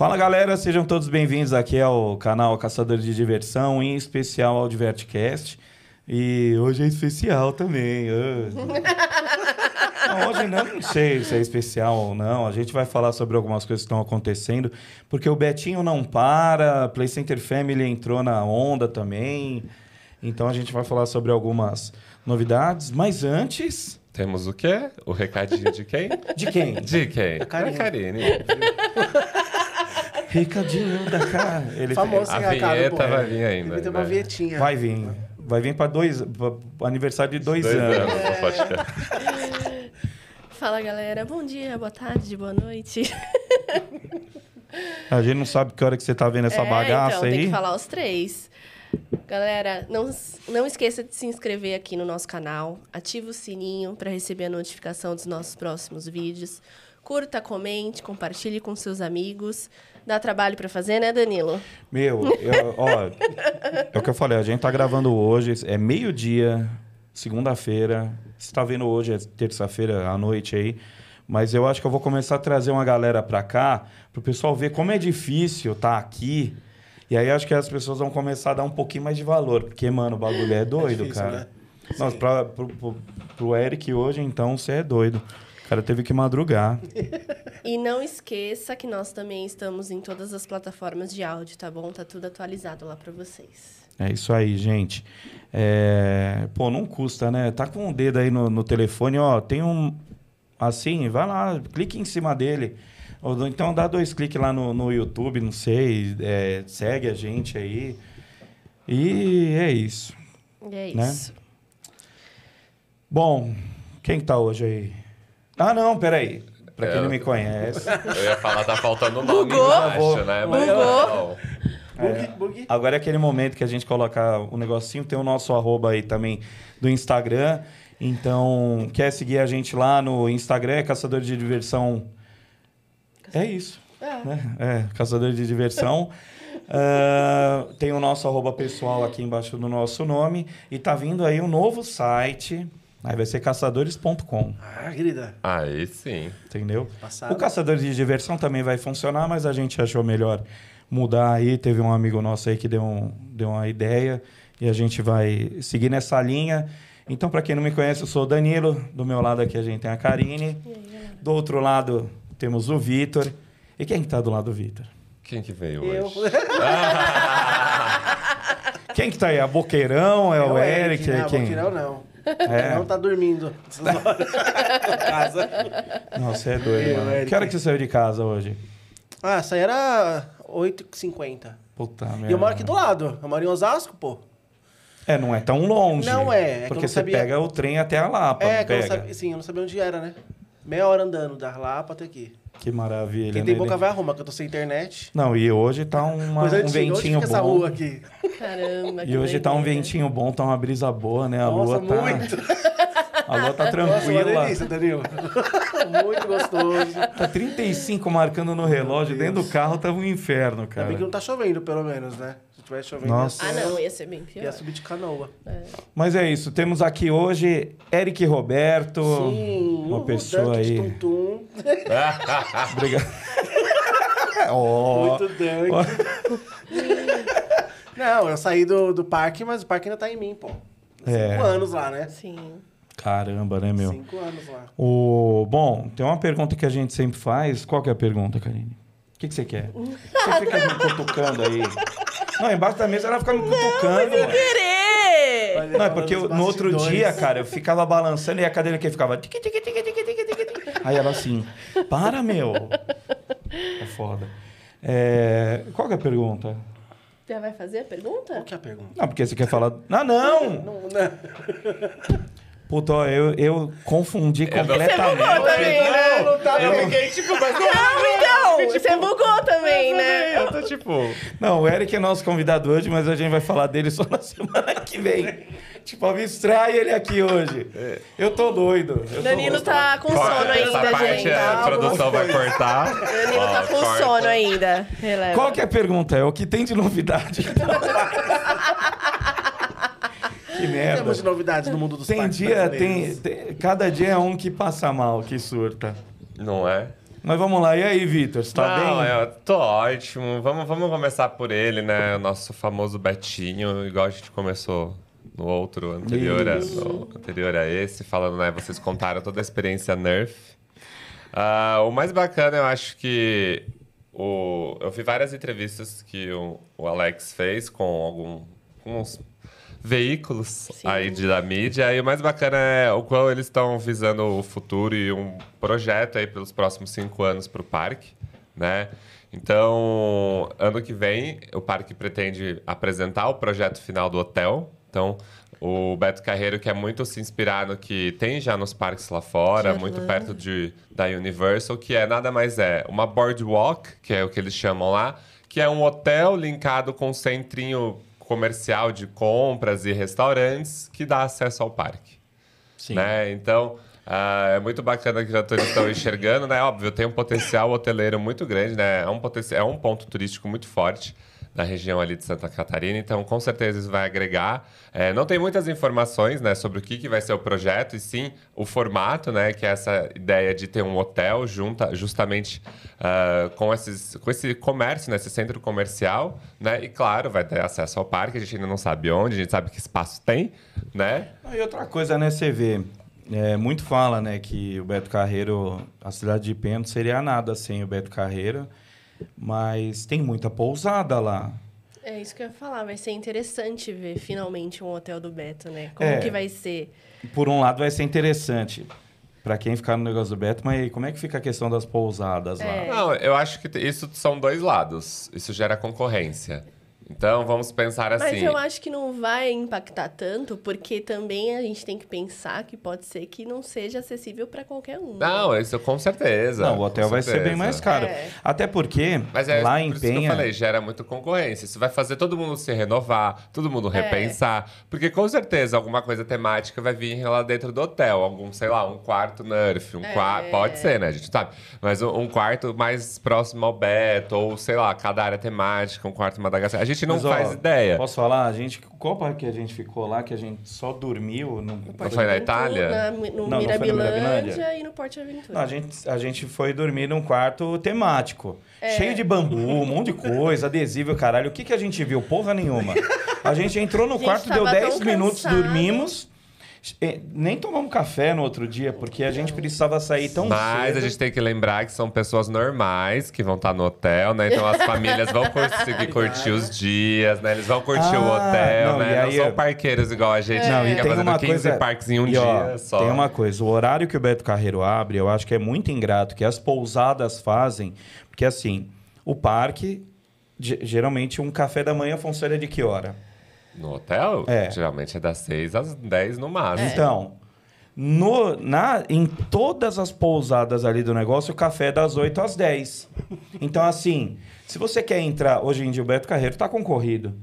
Fala galera, sejam todos bem-vindos aqui ao canal Caçador de Diversão, em especial ao Divertcast. E hoje é especial também. Não, hoje não, não sei se é especial ou não. A gente vai falar sobre algumas coisas que estão acontecendo, porque o Betinho não para, Play Center Family entrou na onda também. Então a gente vai falar sobre algumas novidades, mas antes. Temos o quê? O recadinho de quem? De quem? De quem? Karine. Da Karine. Recadinho da cara. Ele Famoso A vinheta pô. vai vir ainda, Deve ter né? uma vinhetinha. Vai vir. Vai vir para dois. Pra, aniversário de dois, Dois anos. anos no podcast. Fala galera, bom dia, boa tarde, boa noite. A gente não sabe que hora que você tá vendo essa É, bagaça então, aí. Tem que falar os três. Galera, não, não esqueça de se inscrever aqui no nosso canal. Ative o sininho para receber a notificação dos nossos próximos vídeos. Curta, comente, compartilhe com seus amigos. Dá trabalho para fazer, né, Danilo? Meu, eu- ó, é o que eu falei, a gente tá gravando hoje, é meio-dia, segunda-feira. Você tá vendo hoje, é terça-feira à noite aí. Mas eu acho que eu vou começar a trazer uma galera pra cá, pro pessoal ver como é difícil tá aqui. E aí acho que as pessoas vão começar a dar um pouquinho mais de valor, porque, mano, o bagulho é doido, difícil, cara. né? Nossa, pra, pro, pro, pro Eric hoje, então, você é doido. O cara teve que madrugar. E não esqueça que nós também estamos em todas as plataformas de áudio, tá bom? Tá tudo atualizado lá para vocês. É isso aí, gente. É, Pô, não custa, né? Tá com o dedo aí no, no telefone, ó. Tem um. Assim, vai lá, clique em cima dele. Ou então dá dois cliques lá no, no YouTube, não sei. é, segue a gente aí. E é isso. É Né? isso. Bom, quem que tá hoje aí? Ah, não, peraí. Pra quem É, não me conhece. Eu ia falar, tá faltando o nome Bugou. embaixo, né? Mas Bugou. não. Bug, bug. Agora é aquele momento que a gente coloca o negocinho, tem o nosso arroba aí também do Instagram. Então, quer seguir a gente lá no Instagram, é Caçador de Diversão. É isso. né? É, Caçador de Diversão. Ah, tem o nosso arroba pessoal aqui embaixo do nosso nome. E tá vindo aí um novo site. Aí vai ser caçadores.com, Ah, querida. Aí sim. entendeu? Passado. O Caçador de Diversão também vai funcionar, mas a gente achou melhor mudar aí. Teve um amigo nosso aí que deu, um, deu uma ideia e a gente vai seguir nessa linha. Então, para quem não me conhece, eu sou o Danilo. Do meu lado aqui a gente tem a Karine. Do outro lado temos o Vitor. E quem que tá do lado do Vitor? Quem que veio Eu. hoje? Quem que tá aí? A Boqueirão? É, o Eric? Não, é quem? Boqueirão não. É. Não tá dormindo. Casa. Não, você é doido, Eu, mano. Eric. Que hora que você saiu de casa hoje? Ah, essa aí era 8h50. Puta merda. E eu moro aqui do lado. Eu moro em Osasco, pô. É, não é tão longe. Não é, é porque você sabia- pega o trem até a Lapa. é, que eu pega? sabia. Sim, eu não sabia onde era, né? Meia hora andando da Lapa até aqui. Que maravilha. Quem né? tem boca vai arrumar, que eu tô sem internet. Não, e hoje tá uma, um ventinho fica essa bom. rua aqui? Caramba, que E hoje tá um ventinho bom, tá uma brisa boa, né? A Nossa, lua tá. muito. A lua tá Nossa, uma tranquila. delícia, Danilo. muito gostoso. tá 35 marcando no relógio, dentro do carro tava um inferno, Ainda cara. bem que não tá chovendo, pelo menos, né? Chovendo, Nossa. Ah, não, ia ser bem pior. ia subir de canoa. Mas é isso, temos aqui hoje Eric Roberto. Sim, uma o pessoa Dunk de aí. Tum-tum. Obrigado. Muito Dunk. Não, eu saí do, do parque, mas o parque ainda tá em mim, pô. É. Cinco anos lá, né? Sim. Caramba, né, meu? Cinco anos lá. O... Bom, tem uma pergunta que a gente sempre faz. Qual que é a pergunta, Karine? O que, que você quer? Você fica me cutucando aí. Não, embaixo da mesa ela fica me cutucando. mano. Querer! Não, é porque eu- no outro dia, cara, eu ficava balançando e a cadeira que ficava. tique, tique, tique, tique, tique, tique. Aí ela assim, para, meu. É foda. É, Qual que é a pergunta? Já vai fazer a pergunta? Qual que é a pergunta? Não, porque você quer falar. Ah, não! Não, não. Puta, ó, eu, eu confundi Eu não- completamente. Você bugou também, né? não tá Eu fiquei tipo, mas não. Não, então! Você bugou também, né? Eu tô tipo. Não, o Eric é nosso convidado hoje, mas a gente vai falar dele só na semana que vem. Tipo, abstrai ele aqui hoje. Eu tô doido. Eu tô- Danilo tá com sono Corta essa ainda, parte, gente. a produção vai cortar. Danilo Ó, tá com corta. sono ainda. Releva. Qual que é a pergunta? É o que tem de novidade? que merda. Temos de novidades no mundo dos Tem dia, tem, tem- Cada dia é um que passa mal, que surta. Não é? Mas vamos lá, e aí, Vitor? Você tá Não, bem? eu tô ótimo. Vamos, vamos começar por ele, né? O nosso famoso Betinho, igual a gente começou no outro anterior, a, no anterior a esse, falando, né? Vocês contaram toda a experiência Nerf. Ah, o mais bacana, eu acho que o, eu vi várias entrevistas que o, o Alex fez com algum, com uns veículos Sim. aí de, da mídia. E o mais bacana é o qual eles estão visando o futuro e um projeto aí pelos próximos cinco anos para o parque, né? Então, ano que vem, o parque pretende apresentar o projeto final do hotel. Então, o Beto Carreiro quer muito se inspirar no que tem já nos parques lá fora, muito perto de, da Universal, que é nada mais é uma boardwalk, que é o que eles chamam lá, que é um hotel linkado com um centrinho comercial de compras e restaurantes que dá acesso ao parque. Sim. Né? Então, ah, é muito bacana que já estão enxergando, né? Óbvio, tem um potencial hoteleiro muito grande, né? É um, é um ponto turístico muito forte da região ali de Santa Catarina, então com certeza isso vai agregar. É, não tem muitas informações né, sobre o que, que vai ser o projeto, e sim o formato, né, que é essa ideia de ter um hotel junta, justamente ah, com, esses, com esse comércio, né, esse centro comercial, né, e claro, vai ter acesso ao parque, a gente ainda não sabe onde, a gente sabe que espaço tem, né? Ah, E outra coisa, né, você vê, é, muito fala, né, que o Beto Carreiro, a cidade de Pento seria nada sem o Beto Carreiro, mas tem muita pousada lá. É isso que eu ia falar. Vai ser interessante ver finalmente um hotel do Beto, né? Como É. que vai ser? Por um lado vai ser interessante para quem ficar no negócio do Beto, mas aí, como é que fica a questão das pousadas É. lá? Não, eu acho que isso são dois lados. Isso gera concorrência. Então vamos pensar Mas assim. eu acho que não vai impactar tanto, porque também a gente tem que pensar que pode ser que não seja acessível para qualquer um. né? Não, isso com certeza. Não, o hotel vai ser bem mais caro. É. Até porque Mas é lá por em isso que eu Penha... falei, gera muito concorrência. Isso vai fazer todo mundo se renovar, todo mundo É. repensar. Porque com certeza alguma coisa temática vai vir lá dentro do hotel. Algum, sei lá, um quarto Nerf, um É. quarto. Pode ser, né? A gente sabe. Mas um, um quarto mais próximo ao Beto, ou sei lá, cada área temática, um quarto Madagascar. A gente não Mas, ó, faz ideia. Posso falar? A gente, qual parque que a gente ficou lá que a gente só dormiu? No... Porto foi na Itália? na- no Não, não foi no Mirabilândia, e no Porto Aventura. Não, a, gente, a gente foi dormir num quarto temático. É. Cheio de bambu, um monte de coisa, adesivo, caralho. O que, que a gente viu? Porra nenhuma. A gente entrou no gente quarto, deu tava 10 tão minutos, dormimos. Eh, Nem tomamos café no outro dia, porque a gente precisava sair tão Mas cedo. a gente tem que lembrar que são pessoas normais que vão estar no hotel, né? Então as famílias vão conseguir curtir os dias, né? Eles vão curtir o Ah, hotel, não, né? e não aí são eu- parqueiros igual a gente Não, que e fica tem fazendo uma 15 coisa. parques em um e, dia ó, só. Tem uma coisa, o horário que o Beto Carreiro abre, eu acho que é muito ingrato, que as pousadas fazem, porque assim, o parque, ge- geralmente um café da manhã funciona de que hora? No hotel, É. geralmente é das 6 às 10 no máximo. Então, no, na, em todas as pousadas ali do negócio, o café é das 8 às 10. Então, assim, se você quer entrar. Hoje em dia, o Beto Carreiro está concorrido.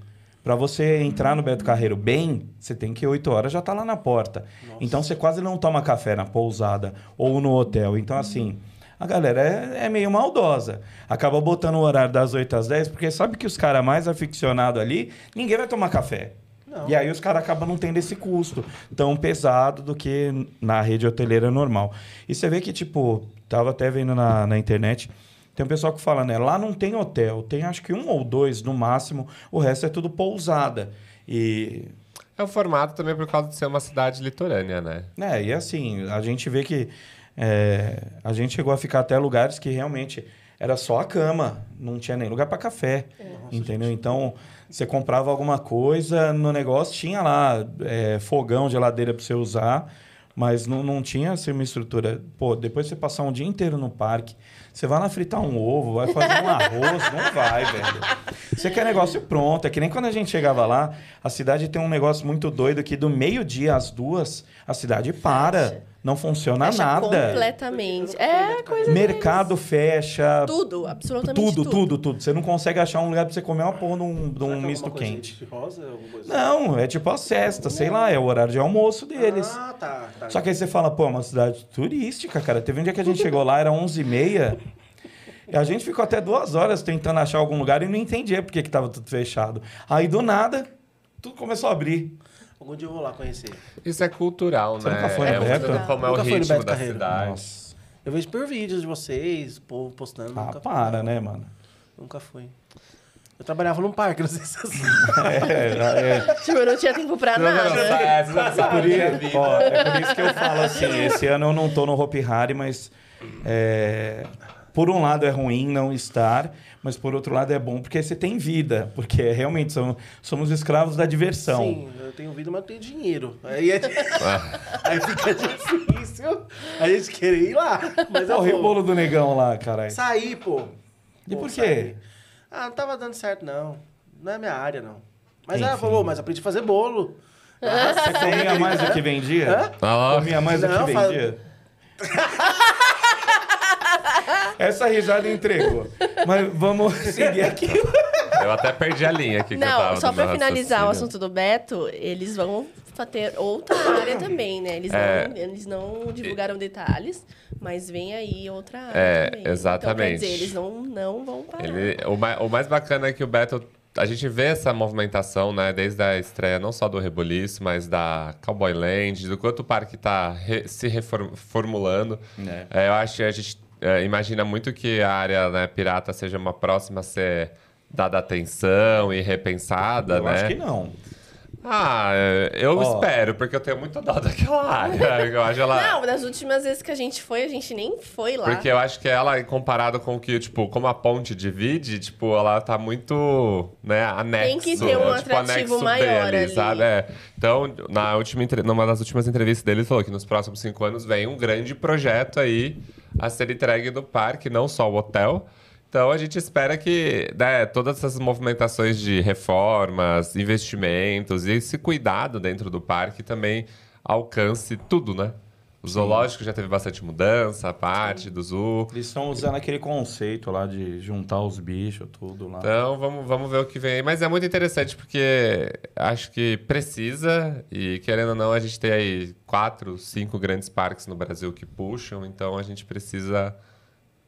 Para você entrar no Beto Carreiro bem, você tem que 8 horas já tá lá na porta. Então, você quase não toma café na pousada ou no hotel. Então, assim. A galera é, é meio maldosa. Acaba botando o horário das 8 às 10, porque sabe que os caras mais aficionados ali, ninguém vai tomar café. Não. E aí os caras acabam não tendo esse custo tão pesado do que na rede hoteleira normal. E você vê que, tipo, tava até vendo na, na internet, tem um pessoal que fala, né? Lá não tem hotel, tem acho que um ou dois no máximo, o resto é tudo pousada. E, É o formato também por causa de ser uma cidade litorânea, né? né, e assim, a gente vê que é, a gente chegou a ficar até lugares que realmente era só a cama, não tinha nem lugar para café, entendeu? Então, você comprava alguma coisa no negócio, tinha lá é, fogão, geladeira para você usar, mas não, não tinha assim, uma estrutura. Pô, depois você passar um dia inteiro no parque, você vai lá fritar um ovo, vai fazer um arroz, não vai, velho. Você quer negócio pronto. É que nem quando a gente chegava lá, a cidade tem um negócio muito doido que do meio-dia às duas, a cidade para. Não funciona Fecha nada. completamente. É coisa Mercado fecha. Tudo, absolutamente Tudo, tudo. tudo, tudo. Você não consegue achar um lugar pra você comer uma porra de um, de Será um que é misto coisa quente. de rosa, alguma coisa? Não, é tipo a cesta, sei lá, é o horário de almoço deles. Ah, tá. tá. Só que aí você fala, pô, é uma cidade turística, cara. Teve um dia que a gente chegou lá, era 11h30. E a gente ficou até duas horas tentando achar algum lugar e não entendia por que que tava tudo fechado. Aí, do nada, tudo começou a abrir. Algum dia eu vou lá conhecer. Isso é cultural, Você né? nunca foi é Beto? como é Nunca o ritmo Beto da Carreiro. cidade. Nossa. Eu vejo por vídeos de vocês, o povo postando. Ah, nunca para, fui. né, mano? Nunca fui. Eu trabalhava num parque, não sei se assim. É, é, Tipo, eu não tinha tempo pra nada. É, você não sabe por a minha isso, ó, é por isso que eu falo assim, esse ano eu não tô no Hopi Hari, mas é, por um lado é ruim não estar, mas por outro lado é bom porque você tem vida, porque realmente somos, somos escravos da diversão. Sim, eu tenho vida, mas não tenho dinheiro. Aí, é... Aí fica difícil a gente querer ir lá. Mas eu Porra, e o bolo do negão lá, caralho? Sair, pô. E Pô, por quê? sair. Ah, não tava dando certo, não. Não é minha área, não. Mas ela Enfim. falou, mas aprendi a fazer bolo. Você comia mais do que vendia? Ah, Comia mais do que vendia? Essa risada entregou. Mas vamos seguir aqui. Eu até perdi a linha aqui que eu Não, tava só meu finalizar o raciocínio. assunto do Beto, eles vão ter outra área também, né? Eles, É. não, eles não divulgaram detalhes, mas vem aí outra área É, também. Então, quer exatamente. dizer, eles não, não vão parar. Ele, o, mais, o mais bacana é que o Beto. A gente vê essa movimentação, né? Desde a estreia não só do Reboliço, mas da Cowboy Land, do quanto o parque está se reformulando. É. eu acho que a gente é, imagina muito que a área né, pirata seja uma próxima a ser dada atenção e repensada, Eu né? acho que não. Ah, é, eu Ó. espero, porque eu tenho muita dó daquela área. Eu acho ela. Não, das últimas vezes que a gente foi, a gente nem foi lá. Porque eu acho que ela, comparado com o que, tipo, como a ponte divide, tipo, ela tá muito, né, anexo. Tem que ter um tipo, atrativo anexo maior dele, ali. sabe? É. Então, na última, entre- numa das últimas entrevistas dele, ele falou que nos próximos cinco anos vem um grande projeto aí a ser entregue no parque, não só o hotel. Então, a gente espera que né, todas essas movimentações de reformas, investimentos e esse cuidado dentro do parque também alcance tudo, né? O zoológico já teve bastante mudança, a parte do zoo. Eles estão usando aquele conceito lá de juntar os bichos, tudo lá. Então, vamos, vamos ver o que vem aí. Mas é muito interessante porque acho que precisa, e querendo ou não, a gente tem aí quatro, cinco grandes parques no Brasil que puxam, então a gente precisa,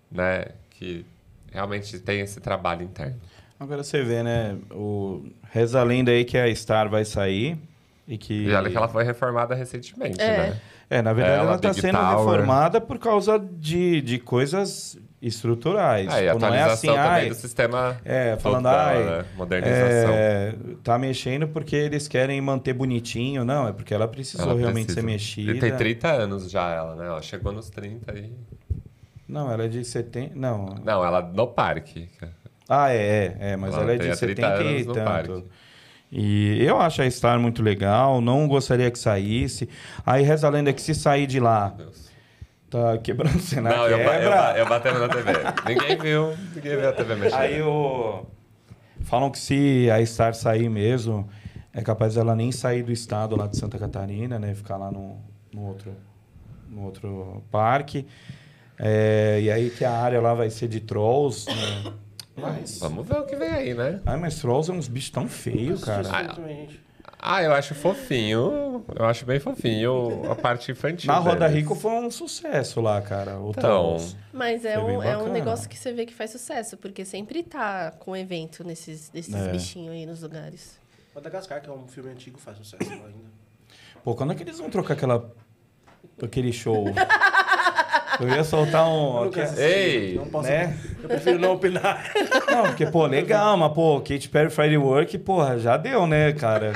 né, que realmente tenha esse trabalho interno. Agora você vê, né? O... Reza a lenda aí que a Star vai sair e que... E olha que ela foi reformada recentemente, É. né? É, na verdade Ela, ela está Big sendo Tower. reformada por causa de, de coisas estruturais. Ah, e a Tipo, não é assim, também ai, do sistema é, falando, dela, ai, né? modernização. é, tá mexendo porque eles querem manter bonitinho. Não, é porque ela precisou Ela realmente precisa. ser mexida. E tem 30 anos já ela, né? Ela chegou nos 30 e... Não, ela é de 70... Não. Não, ela no parque. Ah, é, é, é mas Ela ela, é de há 30 70 e tanto. parque. E eu acho a Star muito legal, não gostaria que saísse. Aí reza a lenda que se sair de lá, tá quebrando o cenário. Não, eu, ba- eu, quebra. ba- eu batendo na TV. ninguém viu, ninguém viu a TV mexendo. Aí o... falam que se a Star sair mesmo, é capaz dela nem sair do estado lá de Santa Catarina, né? Ficar lá no, no, outro, no outro parque. É, e aí que a área lá vai ser de trolls, né? Mas... Vamos ver o que vem aí, né? Ai, mas trolls é uns bichos tão feios, cara. Ah. Ah, eu acho fofinho. Eu acho bem fofinho a parte infantil. Na Roda deles. Rico foi um sucesso lá, cara. O Então, Trolls. Mas é um, é um negócio que você vê que faz sucesso, porque sempre tá com evento nesses, desses É. bichinhos aí nos lugares. Madagascar, que é um filme antigo, faz sucesso ainda. Pô, quando é que eles vão trocar aquela... aquele show? Eu ia soltar um... Ei, não posso, né? Eu prefiro não opinar. Não, porque, pô, legal, mas, pô, Katy Perry Friday Work, porra, já deu, né, cara?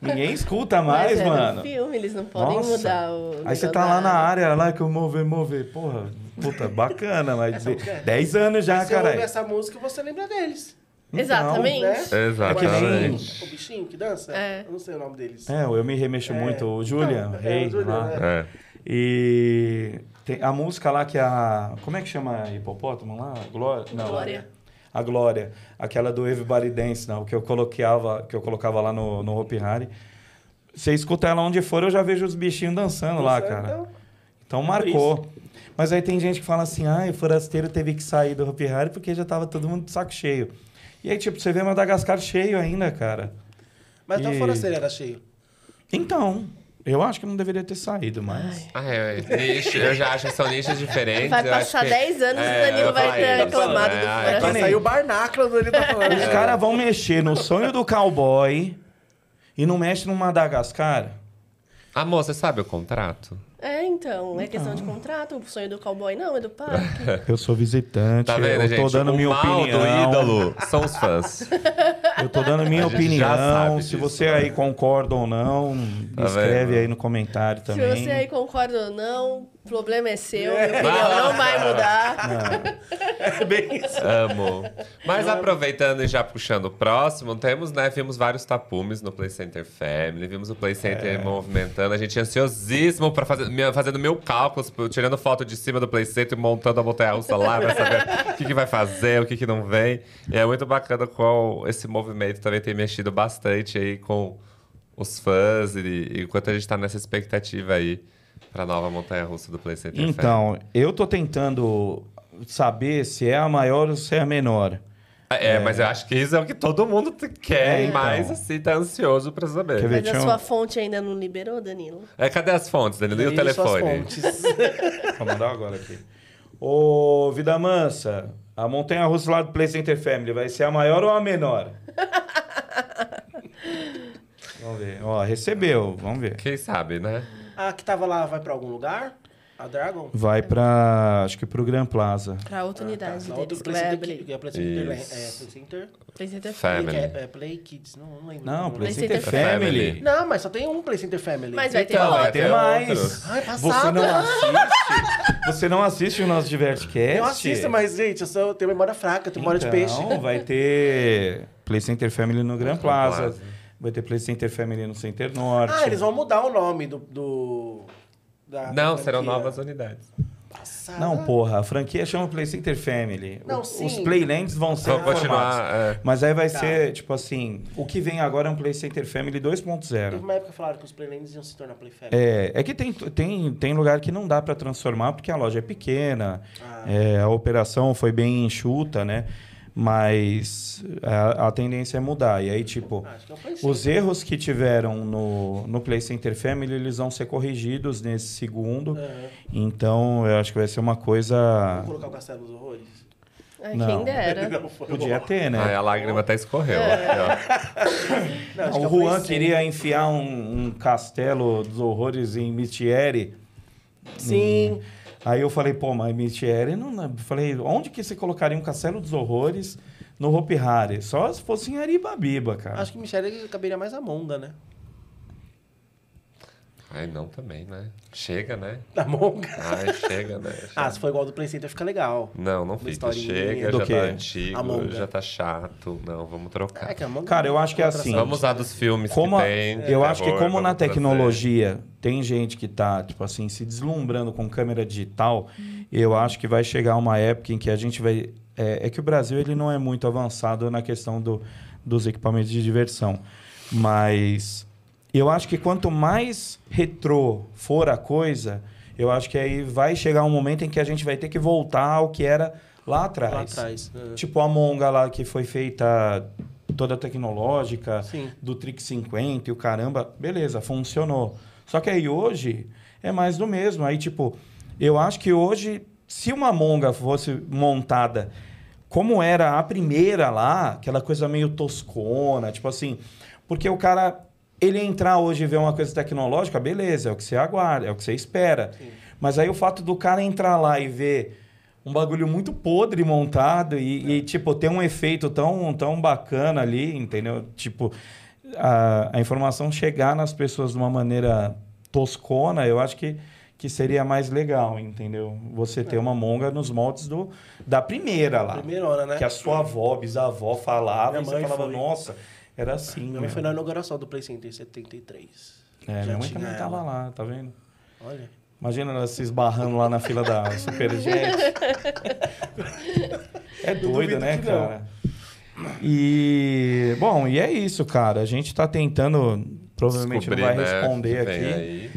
Ninguém escuta mais, Mas é mano. no filme, eles não podem Nossa. mudar o. Aí você tá lá na área, lá que eu mover, mover. Porra, puta, bacana, mas Essa música é- 10 anos já, Se você ouve caralho. essa música, você lembra deles. Exatamente. Né? Exatamente. O bichinho que dança? É. Eu não sei o nome deles. É, eu me remexo É. muito. O Julian, Não, é, rei, o Julian, lá. né? É. E tem a música lá que é a. Como é que chama a hipopótamo lá? Glória? Não. Glória. A Glória. Aquela do Everybody Dance, não, que eu colocava, que eu colocava lá no, no Hopi Hari. Você escuta ela onde for, eu já vejo os bichinhos dançando lá, cara. Então, Então marcou. Mas aí tem gente que fala assim, ai, o forasteiro teve que sair do Hopi Hari porque já tava todo mundo de saco cheio. E aí, tipo, você vê Madagascar cheio ainda, cara. mas até E- o Forasteiro era cheio. Então, eu acho que não deveria ter saído, mas... Ah, é, nicho, eu já acho que são nichos diferentes. Vai eu passar que- 10 anos e É, o Danilo vai ter isso, reclamado né? do Ah, Fora. Vai sair o Barnáculo do ele tá falando. Os caras vão mexer no sonho do cowboy e não mexe no Madagascar. Amor, você sabe o contrato? É, então, é questão de contrato. O sonho do cowboy não, é do parque. Eu sou visitante, Tá vendo, eu gente? tô dando o minha mal opinião. do ídolo são os fãs. Eu tô dando minha A gente já opinião. sabe Se disso, você né? aí concorda ou não, Tá escreve vendo? aí no comentário Se também. você aí concorda ou não, o problema é seu, minha opinião não vai mudar. É bem isso. Amo. Mas aproveitando e já puxando o próximo, temos, né? Vimos vários tapumes no Play Center Family, vimos o Play Center movimentando. A gente ansiosíssimo para fazer, fazendo mil cálculos, tirando foto de cima do Play Center, montando a montanha-russa lá pra saber o que, que vai fazer, o que, que não vem. E é muito bacana qual esse movimento também tem mexido bastante aí com os fãs e, e enquanto a gente tá nessa expectativa aí pra nova montanha-russa do Play Center Family. Então, eu tô tentando saber se é a maior ou se é a menor. É, mas eu acho que isso é o que todo mundo quer, É, então. mais assim, tá ansioso pra saber. Quer ver? Mas a um- sua fonte ainda não liberou, Danilo? É, cadê as fontes, Danilo? E o Aí, suas telefone? fontes. Vou mandar agora aqui. Ô, Vida Mansa, a montanha russa lá do Play Center Family vai ser a maior ou a menor? vamos ver. Ó, recebeu, vamos ver. Quem sabe, né? A que tava lá vai pra algum lugar? A Dragon? Vai pra, acho que pro Grand Plaza. Pra outra unidade Na deles, outra que vai abrir. é Play Center, é. Play Center, Play Center Family. é, é Play Kids, não, não lembro. Não, Não Play Play Center Center Family. Family. Não, mas só tem um Play Center Family. Mas vai ter Então, outra. vai ter mais. Ai, Você não assiste? Você não assiste o nosso Divertcast? Eu assisto, mas, gente, eu, sou, eu tenho memória fraca, tenho memória de peixe. Então, vai ter Play Center Family no Grand Grand Plaza. Plaza. Vai ter Play Center Family no Center Norte. Ah, eles vão mudar o nome do... do da, Não, da serão novas unidades. Passada. Não, porra, a franquia chama Play Center Family. Não, O- sim. Os Playlands vão ser continuar. é. Mas aí vai Tá. ser, tipo assim, o que vem agora é um Play Center Family Teve 2.0. uma época que falaram que os Playlands iam se tornar Play Family. É, é que tem, tem, tem lugar que não dá para transformar porque a loja é pequena, Ah. é, a operação foi bem enxuta, né? Mas a, a tendência é mudar. E aí, tipo, Ah, é os erros que tiveram no, no Play Center Family, eles vão ser corrigidos nesse segundo. Aham. Então, eu acho que vai ser uma coisa... Vamos colocar o Castelo dos Horrores? Ai, Não. quem dera. Não, Podia ter, né? Ai, a lágrima até escorreu. É. Não, que é o Play Juan queria enfiar um, um castelo dos horrores em Mistieri. Sim. Aí eu falei, pô, mas Mistieri não. eu Falei, onde que você colocaria um castelo dos horrores no Hopi Hari? Só se fosse em Aribabiba, cara. Acho que Michelle caberia mais a Monga, né? Ai, não também, né? Chega, né? A Monga. Ai, chega, né? Ah, se for igual ao do Play Center, fica legal. Não, não Uma fica. Chega, Do já quê? tá antigo, já tá chato. Não, vamos trocar. É que a Monga Cara, eu acho que é assim. Vamos usar dos filmes Como que a- tem. eu acho que como na vamos trazer. tecnologia tem gente que tá, tipo assim, se deslumbrando com câmera digital, eu acho que vai chegar uma época em que a gente vai... É, é que o Brasil ele não é muito avançado na questão do, dos equipamentos de diversão. Mas eu acho que quanto mais retrô for a coisa, eu acho que aí vai chegar um momento em que a gente vai ter que voltar ao que era lá atrás. Lá atrás. é. Tipo a Monga lá que foi feita toda tecnológica, Sim. do Trick 50 e o caramba, beleza, funcionou. Só que aí hoje é mais do mesmo. Aí, tipo, eu acho que hoje, se uma Monga fosse montada como era a primeira lá, aquela coisa meio toscona, tipo assim, porque o cara, ele entrar hoje e ver uma coisa tecnológica, beleza, é o que você aguarda, é o que você espera. Mas aí o fato do cara entrar lá e ver um bagulho muito podre montado e, e, tipo, ter um efeito tão, tão bacana ali, entendeu? Tipo, a, a informação chegar nas pessoas de uma maneira toscona, eu acho que, que seria mais legal, entendeu? Você ter uma monga nos moldes do, da primeira lá. Primeirona, né? Que a sua avó, bisavó falava Minha e você falava, foi. nossa, era assim. Minha mãe foi na inauguração do Play Center em 73. É, Já minha mãe também ela. tava lá, tá vendo? Olha. Imagina ela se esbarrando lá na fila da Superjet. é doido, né, cara? E, bom, e é isso, cara. A gente tá tentando, provavelmente não vai né, responder aqui.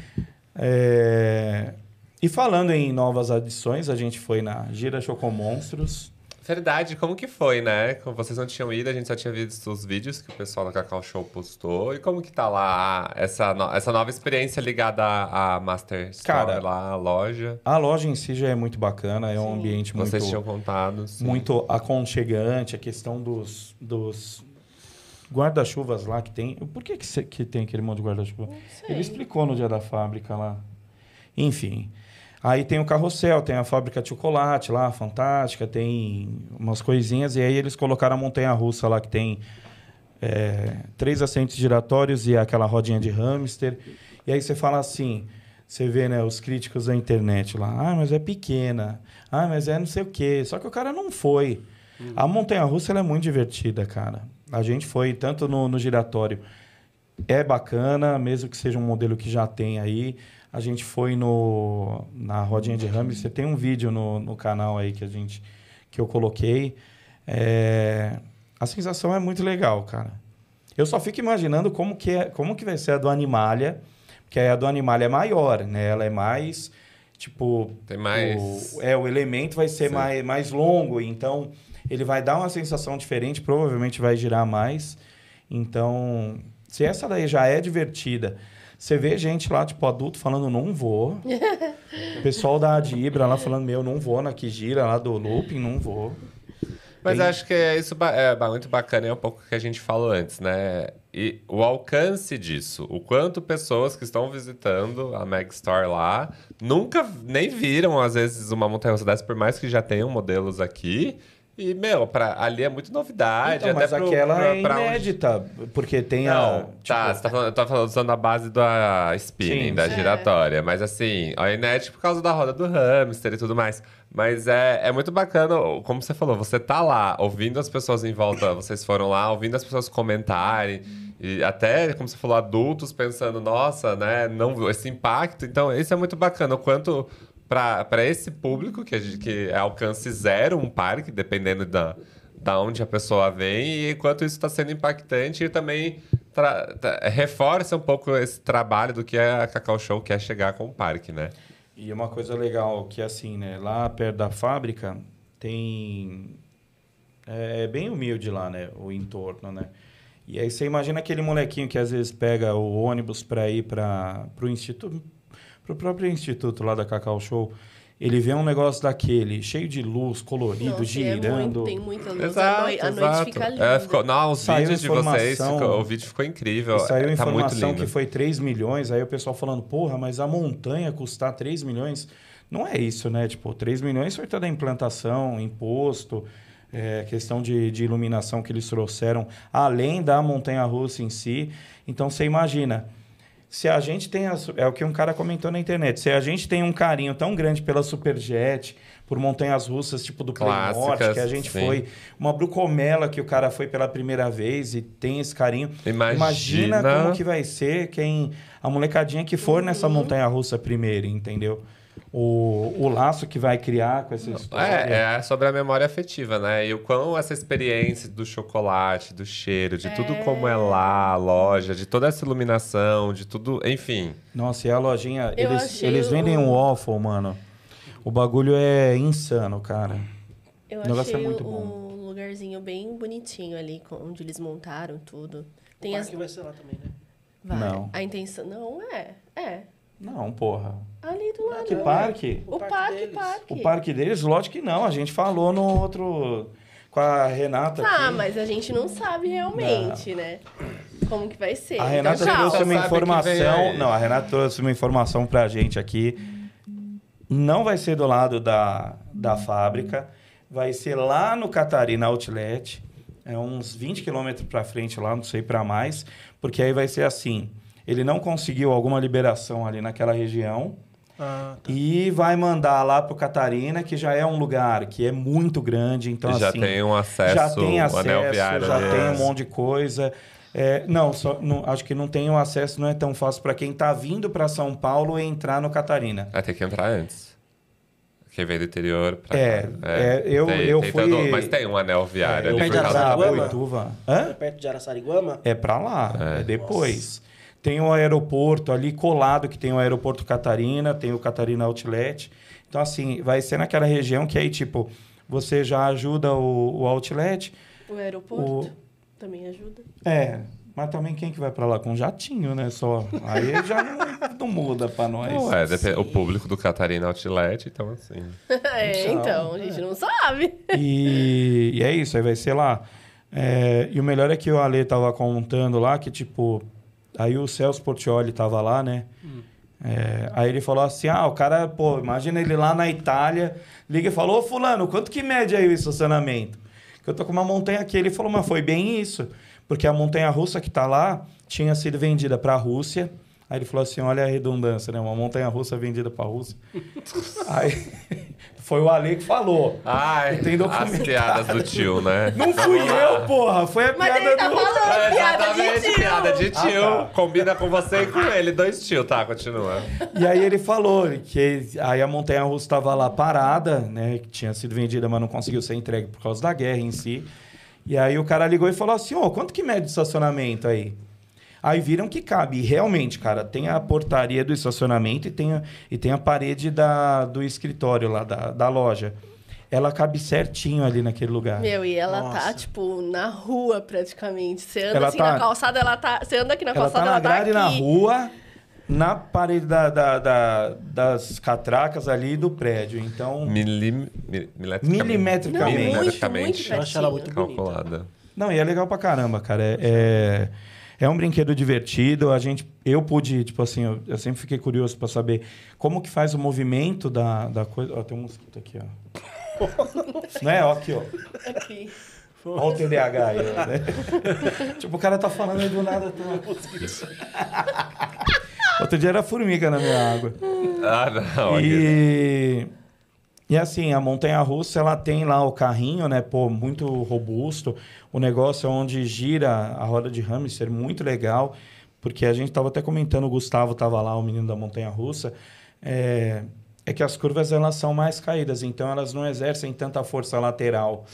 É, E falando em novas adições, a gente foi na Gira Chocomonstros. Verdade, como que foi, né? Como vocês não tinham ido, a gente só tinha visto os vídeos que o pessoal da Cacau Show postou. E como que tá lá essa, no- essa nova experiência ligada à, Master Store, Cara, lá, a loja? A loja em si já é muito bacana, é um ambiente muito, Vocês tinham contado, sim. muito aconchegante, a questão dos, dos guarda-chuvas lá que tem. Por que, que, que tem aquele monte de guarda-chuva? Ele explicou no dia da fábrica lá. Enfim. Aí tem o carrossel, tem a fábrica de chocolate lá, fantástica, tem umas coisinhas. E aí eles colocaram a montanha-russa lá, que tem é, três assentos giratórios e aquela rodinha de hamster. E aí você fala assim, você vê né, os críticos da internet lá, ah, mas é pequena, ah, mas é não sei o quê. Só que o cara não foi. A montanha-russa é muito divertida, cara. A gente foi tanto no, no giratório, é bacana, mesmo que seja um modelo que já tem aí. A gente foi no, na rodinha de hamster, tem um vídeo no, no canal aí que a gente que eu coloquei. É, a sensação é muito legal, cara. Eu só fico imaginando como que, é, como que vai ser a do Animalia, porque a do Animalia é maior, né? Ela é mais, tipo... Tem mais- O, é, o elemento vai ser Sim. mais, mais longo, então ele vai dar uma sensação diferente, provavelmente vai girar mais. Então, se essa daí já é divertida, você vê gente lá, tipo, adulto falando, não vou. o pessoal da Adibra lá falando, meu, não vou na que gira lá do looping, não vou. Mas Tem- acho que é isso é muito bacana é um pouco o que a gente falou antes, né? E o alcance disso, o quanto pessoas que estão visitando a Mag Store lá nunca nem viram, às vezes, uma montanha-russa dessa, por mais que já tenham modelos aqui. E, meu, pra, ali é muito novidade. Então, mas até pro- aquela pra- é pra onde- inédita, porque tem a... Não, tipo, tá, você tá falando, eu tô falando usando a base da spinning, Sim. da É. giratória. Mas assim, a inédita por causa da roda do hamster e tudo mais. Mas é, é muito bacana, como você falou, você tá lá, ouvindo as pessoas em volta, vocês foram lá, ouvindo as pessoas comentarem. E até, como você falou, adultos pensando, nossa, né, não, esse impacto. Então, isso é muito bacana. O quanto para esse público, que, gente, que é alcance zero um parque, dependendo da, da onde a pessoa vem, e enquanto isso está sendo impactante e também reforça um pouco esse trabalho do que é a Cacau Show, que é chegar com o parque, né? E uma coisa legal que assim, né? Lá perto da fábrica tem é, é bem humilde lá, né? O entorno, né? E aí você imagina aquele molequinho que às vezes pega o ônibus para ir para o instituto, pro próprio instituto lá da Cacau Show. Ele vê um negócio daquele cheio de luz, colorido, Nossa, e é girando. muito, tem muita luz. Exato, a, noi a exato. noite fica linda. É, ficou, não, os Saiu vídeos de vocês, ficou- o vídeo ficou incrível. E saiu é, tá muito informação lindo. que foi 3 milhões, aí o pessoal falando, porra, mas a montanha custar 3 milhões. Não é isso, né? Tipo, 3 milhões foi toda a implantação, imposto, é, questão de, de iluminação que eles trouxeram, além da montanha-russa em si. Então, você imagina, se a gente tem... as- é o que um cara comentou na internet. Se a gente tem um carinho tão grande pela Superjet, por montanhas russas tipo do Clássicas, que a gente sim. foi, uma Brucomela que o cara foi pela primeira vez e tem esse carinho. Imagina- Imagina como que vai ser quem a molecadinha que for nessa montanha russa primeiro, entendeu? O, o laço que vai criar com essa história. É, é sobre a memória afetiva, né? E o quão essa experiência do chocolate, do cheiro, de tudo como é lá, a loja, de toda essa iluminação, de tudo, enfim. Nossa, e a lojinha, Eu eles, achei eles vendem o- um waffle, mano. O bagulho é insano, cara. Eu O negócio é achei muito um lugarzinho bem bonitinho ali, onde eles montaram tudo. Tem o as... vai ser lá também, né? Vai. Não. A intenção... Não, é. É. Não, porra. Ali do lado. Que né? parque? O O parque parque, deles. parque. O parque deles, lógico que não. A gente falou no outro... Com a Renata Tá, aqui. mas a gente não sabe realmente, né? Como que vai ser. A Renata então, trouxe uma informação. Não, a Renata trouxe uma informação pra gente aqui. Não vai ser do lado da, da fábrica. Vai ser lá no Catarina Outlet. É uns 20 quilômetros pra frente lá, não sei pra mais. Porque aí vai ser assim. Ele não conseguiu alguma liberação ali naquela região. Ah, tá. E vai mandar lá pro Catarina, que já é um lugar que é muito grande. Então, E já assim, tem um acesso, já tem acesso, anel viário já tem um monte de coisa. É, não, só, não, acho que não tem o acesso, não é tão fácil para quem está vindo para São Paulo entrar no Catarina. Vai ter que entrar antes. Quem vem do interior pra É, cá. é, eu- eu fui- todo- mas tem um anel viário É, ali por de? Boituva. Hã? É perto de Araçariguama? É para lá, É. é, depois. Tem o aeroporto ali colado, que tem o aeroporto Catarina, tem o Catarina Outlet. Então, assim, vai ser naquela região que aí, tipo, você já ajuda o, o outlet. O aeroporto também ajuda. É, mas também quem que vai para lá? Com jatinho, né? Só. Aí já não, não muda para nós. Não, é, depende- o público do Catarina Outlet, então assim... é, Não, então, a gente não sabe. E, e é isso, aí vai ser lá. É, e o melhor é que o Ale tava contando lá que, tipo, aí o Celso Portioli tava lá, né? É, aí ele falou assim: ah, o cara, pô, imagina ele lá na Itália, liga e falou: Ô, Fulano, quanto que mede aí o estacionamento? Que eu tô com uma montanha aqui. Ele falou: mas foi bem isso, porque a montanha russa que tá lá tinha sido vendida para a Rússia. Aí ele falou assim: olha a redundância, né? Uma montanha russa vendida para a Rússia. aí foi o Ale que falou. Ai, Tem as piadas do tio, né? Não fui eu, porra! Foi a Mas piada ele tá do. falando É, piada de tio. piada de tio. Ah, tá. Combina com você e com ele. Dois tio, tá? Continua. E aí ele falou que aí a montanha russa estava lá parada, né? Que tinha sido vendida, mas não conseguiu ser entregue por causa da guerra em si. E aí o cara ligou e falou assim: ô, quanto que mede o estacionamento aí? Aí viram que cabe. E realmente, cara, tem a portaria do estacionamento e tem a, e tem a parede da, do escritório lá da, da loja. Ela cabe certinho ali naquele lugar. Meu, e ela tá, Nossa. tipo, na rua praticamente. Você anda Ela assim tá- na calçada, ela tá. Você anda aqui na ela tá calçada, na ela tá grade aqui. na rua, na parede da, da- da- das catracas ali do prédio. Então. Milim, mi- milimetricamente. Milimetricamente. Não, muito, muito Eu acho ela muito bonita. calculada. Não, e é legal pra caramba, cara. É, é, é um brinquedo divertido. A gente, eu pude, tipo assim, eu, eu sempre fiquei curioso pra saber como que faz o movimento da, da coisa. Ó, tem um mosquito aqui, ó. Não é? Ó, aqui, ó. Aqui. Olha o TDAH aí, né? tipo, o cara tá falando aí do nada. Tem uma mosquito. Outro dia era formiga na minha água. Ah, não. aqui. E, e assim, a montanha russa ela tem lá o carrinho, né? Pô, muito robusto. O negócio é onde gira a roda de hamster, muito legal. Porque a gente tava até comentando, o Gustavo tava lá, o menino da montanha russa. É, é que as curvas elas são mais caídas, então elas não exercem tanta força lateral.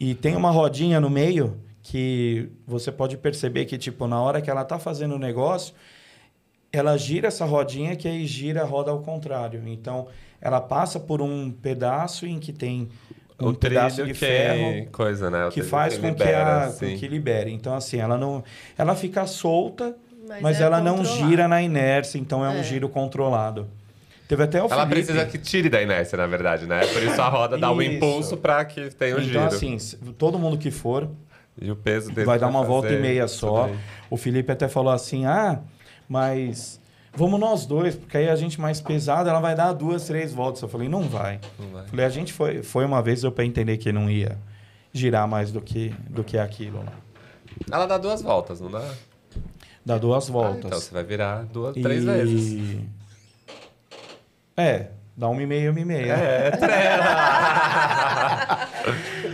E tem uma rodinha no meio que você pode perceber que, tipo, na hora que ela tá fazendo o negócio, ela gira essa rodinha que aí gira a roda ao contrário. Então, ela passa por um pedaço em que tem um o pedaço de que ferro coisa, né? O que faz com, que libera, a, assim. com que libere. Então, assim, ela não, ela fica solta, Mas mas, é ela não controlado. gira na inércia. Então, é, um É. giro controlado. Teve até o Ela Felipe. precisa que tire da inércia, na verdade, né? Por isso a roda dá um Isso. impulso pra que tenha o Então, giro. assim, se- todo mundo que for e o peso dele vai dar uma volta e meia só. O Felipe até falou assim: ah, mas vamos nós dois, porque aí a gente mais pesada, ela vai dar duas, três voltas. Eu falei: não vai. Não vai. Falei: a gente foi, foi uma vez eu para entender que não ia girar mais do que, do que aquilo lá. Ela dá duas voltas, não dá? Dá duas Ah, voltas. então você vai virar duas, três E- vezes. É, dá uma e meia, uma e meia. É,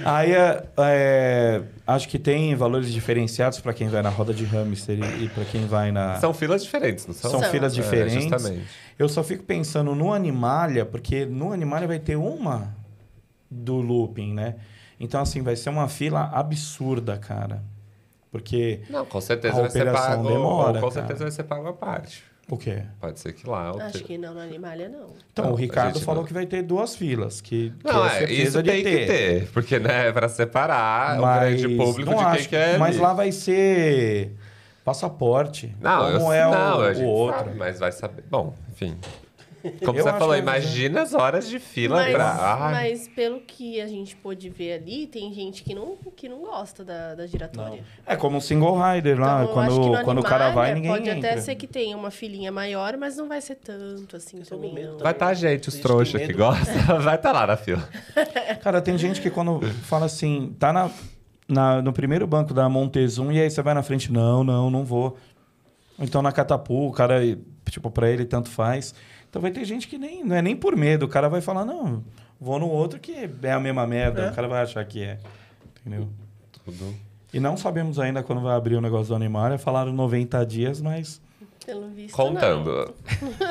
Aí, é, é, acho que tem valores diferenciados para quem vai na roda de hamster e, e para quem vai na... São filas diferentes, não são? São São. filas É, diferentes. justamente. Eu só fico pensando no Animalia, porque no Animalia vai ter uma do looping, né? Então, assim, vai ser uma fila absurda, cara. Porque... Não, com certeza A vai ser operação pago. demora, com cara. certeza vai ser pago a parte. O quê? Pode ser que lá. o Acho te- que não, no Animalia não. Então, Não, o Ricardo falou não- que vai ter duas filas, que, que Não, é é, isso de tem ter. que ter. Porque, né, é pra separar Mas o grande público não de acho quem que- quer. Mas lá vai ser passaporte. Não, como eu, é o, não, o gente outro. sabe, mas vai saber. Bom, enfim. Como Eu você falou, fazer. imagina as horas de fila Mas, pra. Ai, mas pelo que a gente pôde ver ali, tem gente que não, que não gosta da, da Não. giratória. É como um single rider lá, Então, eu acho que quando, no quando o cara vai, Animalia ninguém Pode entra. até ser que tenha uma filinha maior, mas não vai ser tanto assim Eu também. medo não. Vai estar tá gente, os trouxas que gostam, vai estar lá na fila. Cara, tem gente que quando fala assim, tá na, na- no primeiro banco da Montezum e aí você vai na frente, não, não, não vou. Ou então na Catapu, o cara, tipo, pra ele tanto faz. Então vai ter gente que nem, não é nem por medo, o cara vai falar, não, vou no outro que é a mesma merda, É. o cara vai achar que é. Entendeu? Tudo. E não sabemos ainda quando vai abrir o negócio do Animalia, falaram 90 dias, mas Pelo visto, Contando.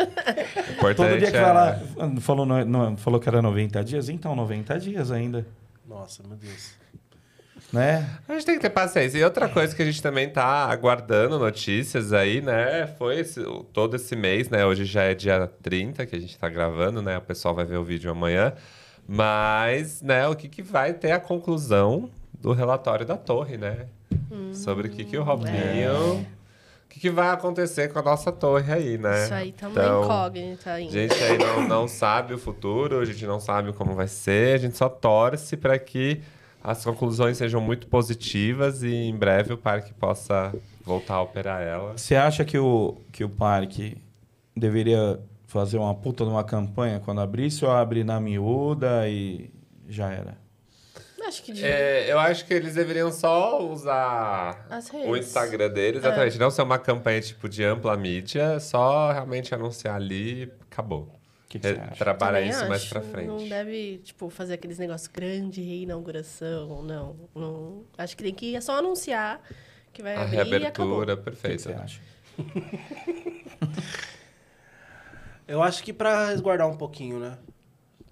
Todo dia que é- vai lá, falou, no- no- falou que era 90 dias, então 90 dias ainda, Nossa, meu Deus. Né? A gente tem que ter paciência. E outra coisa que a gente também tá aguardando notícias aí, né? Foi esse- todo esse mês, né? Hoje já é dia 30 que a gente tá gravando, né? O pessoal vai ver o vídeo amanhã. Mas, né, o que, que vai ter a conclusão do relatório da torre, né? Sobre o que, que o Robinho. O que, que vai acontecer com a nossa torre aí, né? Isso aí tá uma Então, incógnita A ainda. gente aí não, não sabe o futuro, a gente não sabe como vai ser, a gente só torce para que as conclusões sejam muito positivas e em breve o parque possa voltar a operar ela. Você acha que o, que o parque deveria fazer uma puta numa campanha quando abrisse ou abrir na miúda e já era? Acho que de... É, eu acho que eles deveriam só usar o. Instagram deles, exatamente. Não ser uma campanha tipo de ampla mídia, só realmente anunciar ali e acabou. Que, que você Re- acha? Trabalha Também isso mais acho. pra frente. Não deve, tipo, fazer aqueles negócios grande, reinauguração, não. não. Acho que tem que só anunciar que vai A abrir e acabou. reabertura, que, que perfeito. você acha? Eu acho que pra resguardar um pouquinho, né?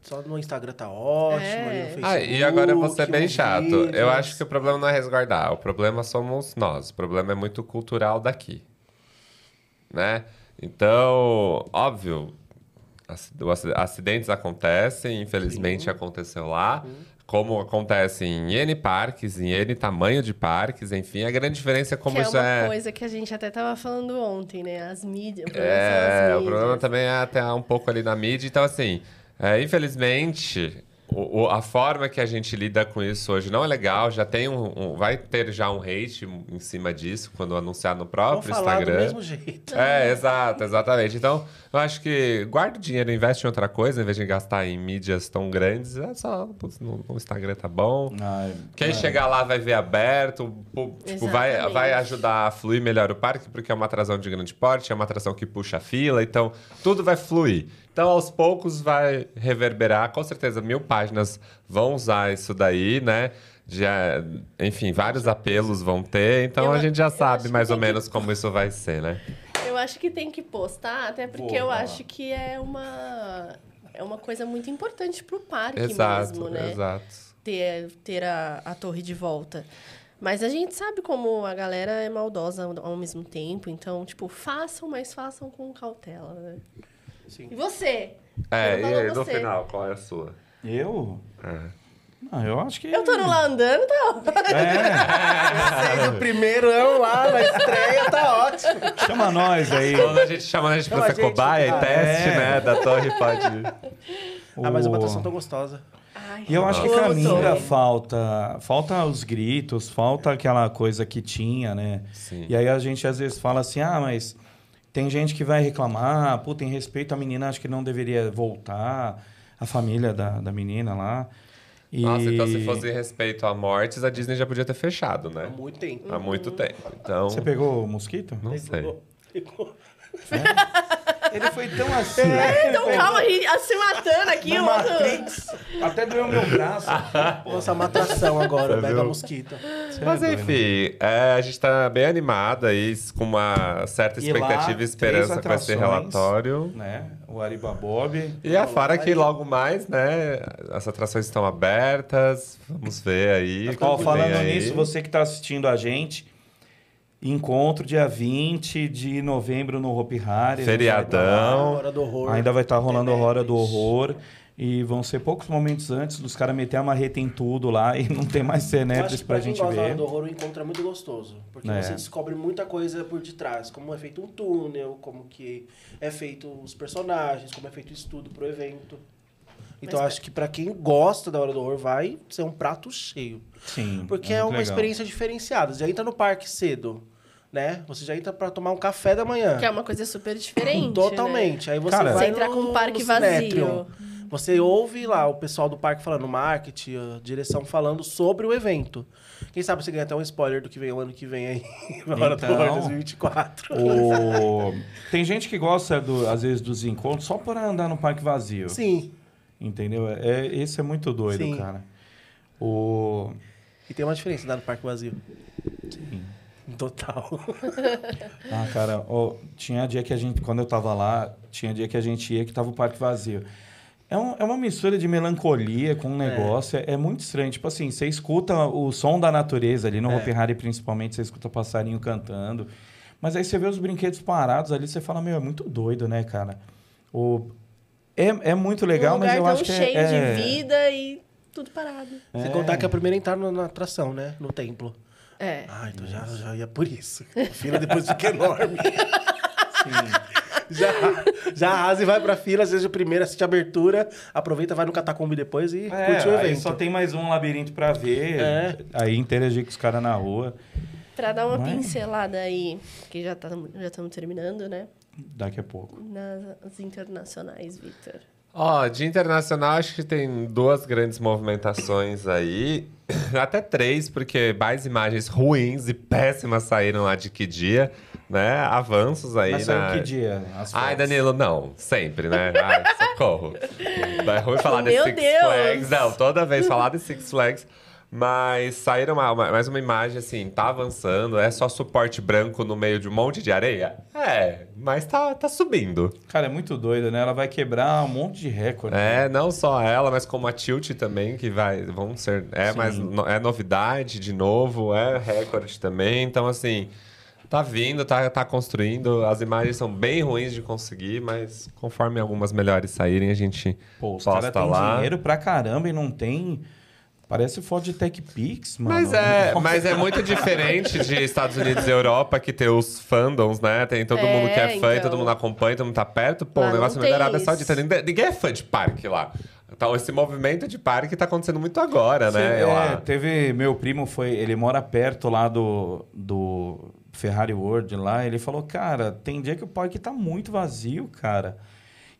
Só no Instagram tá ótimo, É. Facebook. Ah, e agora eu vou ser bem chato. vídeos. Eu acho que o problema não é resguardar, o problema somos nós. O problema é muito cultural daqui. Né? Então, óbvio, acidentes acontecem, infelizmente aconteceu lá. Como acontece em N parques, em N tamanho de parques, enfim, a grande diferença é como que é isso uma é. coisa que a gente até tava falando ontem, né? As mídias. O É, as o mídias. problema também é até um pouco ali na mídia. Então, assim, é, infelizmente, o- o- a forma que a gente lida com isso hoje não é legal. Já tem um, um- vai ter já um hate em cima disso quando anunciar no próprio falar do Instagram. mesmo jeito. É, exato, exatamente. Então, eu acho que guarda o dinheiro, investe em outra coisa, em vez de gastar em mídias tão grandes. É só, putz, no, no Instagram tá bom. Ah, Quem é. chegar lá vai ver aberto, tipo, vai, vai ajudar a fluir melhor o parque, porque é uma atração de grande porte, é uma atração que puxa a fila, então tudo vai fluir. Então, aos poucos, vai reverberar. Com certeza, mil páginas vão usar isso daí, né? Já, enfim, vários apelos vão ter, então Eu a gente já sabe mais ou que- menos como isso vai ser, né? Eu acho que tem que postar, até porque Vou eu falar. acho que é uma, é uma coisa muito importante pro parque Exato, mesmo, né? exato. Ter, ter a, a torre de volta. Mas a gente sabe como a galera é maldosa ao- ao mesmo tempo, então, tipo, façam, mas façam com cautela, né? Sim. E você? É, Eu e aí, no você. final, qual é a sua? Eu? É. Não, eu acho que. Eu tô no lá andando, tá? É, Vocês, o primeiro ano lá na estreia tá ótimo. chama nós aí. Quando a gente chama a gente pra ser cobaia e teste, é. né, da torre, pode... Ah, mas é uma O- atração tão gostosa. Ai, E eu acho que torre. falta, falta os gritos, falta aquela coisa que tinha, né? Sim. E aí a gente às vezes fala assim, ah, mas tem gente que vai reclamar, pô, tem respeito à menina, acho que não deveria voltar, a família da, da menina lá. E... Nossa, então se fosse respeito a mortes, a Disney já podia ter fechado, Há né? muito tempo. Há muito tempo. Então, Você pegou o mosquito? não sei. Pegou- pegou. Ele foi tão assim. Então calma, a gente se matando aqui, No o outro... Matrix, até doeu meu braço. Nossa, uma atração agora, Você mosquito. Você Mas é enfim, é, a gente tá bem animado aí, com uma certa E lá, expectativa e esperança com esse relatório. Né? O Ariba Bob. E afora que logo mais, né, as atrações estão abertas, vamos ver aí. Ó, falando aí. nisso, você que está assistindo a gente, encontro dia 20 de novembro no Hopi Hari. tá lá. Feriadão. Hora do horror. Ainda vai estar rolando a Hora do. Horror. E vão ser poucos momentos antes dos caras meter a marreta em tudo lá e não ter mais Cenepres pra pra gente da Hora ver. do horror, o encontro é muito gostoso. Porque É. você descobre muita coisa por detrás. Como é feito um túnel, como que é feito os personagens, como é feito o estudo pro evento. Então Mas- acho que pra quem gosta da Hora do Horror vai ser um prato cheio. Sim. Porque é, uma legal. experiência diferenciada. Você já entra no parque cedo, né? Você já entra pra tomar um café da manhã. Que é uma coisa super diferente, Totalmente. Aí você Cara, vai Você entrar no- com um parque vazio. Você ouve lá o pessoal do parque falando, marketing, a direção falando sobre o evento. Quem sabe você ganha até um spoiler do que vem o ano que vem aí, na hora do Então, Horror 2024. O... Tem gente que gosta, do, às vezes, dos encontros só por andar no parque vazio. Sim. Entendeu? É, esse é muito doido, Sim. cara. O... E tem uma diferença dar no parque vazio. Sim. Total. Ah, cara, ó, tinha dia que a gente, quando eu tava lá, tinha dia que a gente ia que tava o parque vazio. É, um- é uma mistura de melancolia com um negócio, é. é muito estranho. Tipo assim, você escuta o som da natureza ali, no É. Hopi Hari principalmente, você escuta passarinho cantando. Mas aí você vê os brinquedos parados ali, você fala, meu, é muito doido, né, cara? O... É, é muito legal, um mas lugar eu tão acho que é- cheio é... de vida e tudo parado. Você contar que é a primeira a entrar na atração, né? No templo. É. Ah, então já, já ia por isso. A fila depois fica enorme. Já, já arrasa e vai pra fila, às vezes o primeiro assiste a abertura, aproveita, vai no catacombe depois e É, curte o aí evento. só tem mais um labirinto pra ver. É. Aí interagir com os caras na rua. Pra dar uma Vai. pincelada aí, que já tá, já estamos terminando, né? Daqui a pouco. Nas internacionais, Victor. Ó, de internacional, acho que tem duas grandes movimentações aí. Até três, porque mais imagens ruins e péssimas saíram lá de que dia, né? Avanços aí Mas na... que dia? As Ai? Danilo, não. Sempre, né? Ai, socorro. É ruim falar de Meu Six Deus! Flags. Não, toda vez falar de Six Flags. Mas saíram uma- uma- mais uma imagem assim, tá avançando, é só suporte branco no meio de um monte de areia? É, mas tá, tá subindo. Cara, é muito doido, né? Ela vai quebrar um monte de recorde. É, não só ela, mas como a Tilt também, que vai, vão ser, é, Sim. mais, no- é novidade de novo, é recorde também, então assim, tá vindo, tá, tá construindo, as imagens são bem ruins de conseguir, mas conforme algumas melhores saírem, a gente Pô, os caras posta têm lá. dinheiro pra caramba e não tem. Parece foto de TechPix, mano. Mas é, mas é muito diferente de Estados Unidos e Europa, que tem os fandoms, né? Tem todo É, mundo que é fã e então. todo mundo acompanha, todo mundo tá perto. Pô, o negócio não é da Arábia. Saudita. Ninguém, é fã de parque lá. Então, esse movimento de parque tá acontecendo muito agora, Cê- né? é, lá. teve. Meu primo foi. Ele mora perto lá do. do Ferrari World lá. Ele falou, cara, tem dia que o parque tá muito vazio, cara.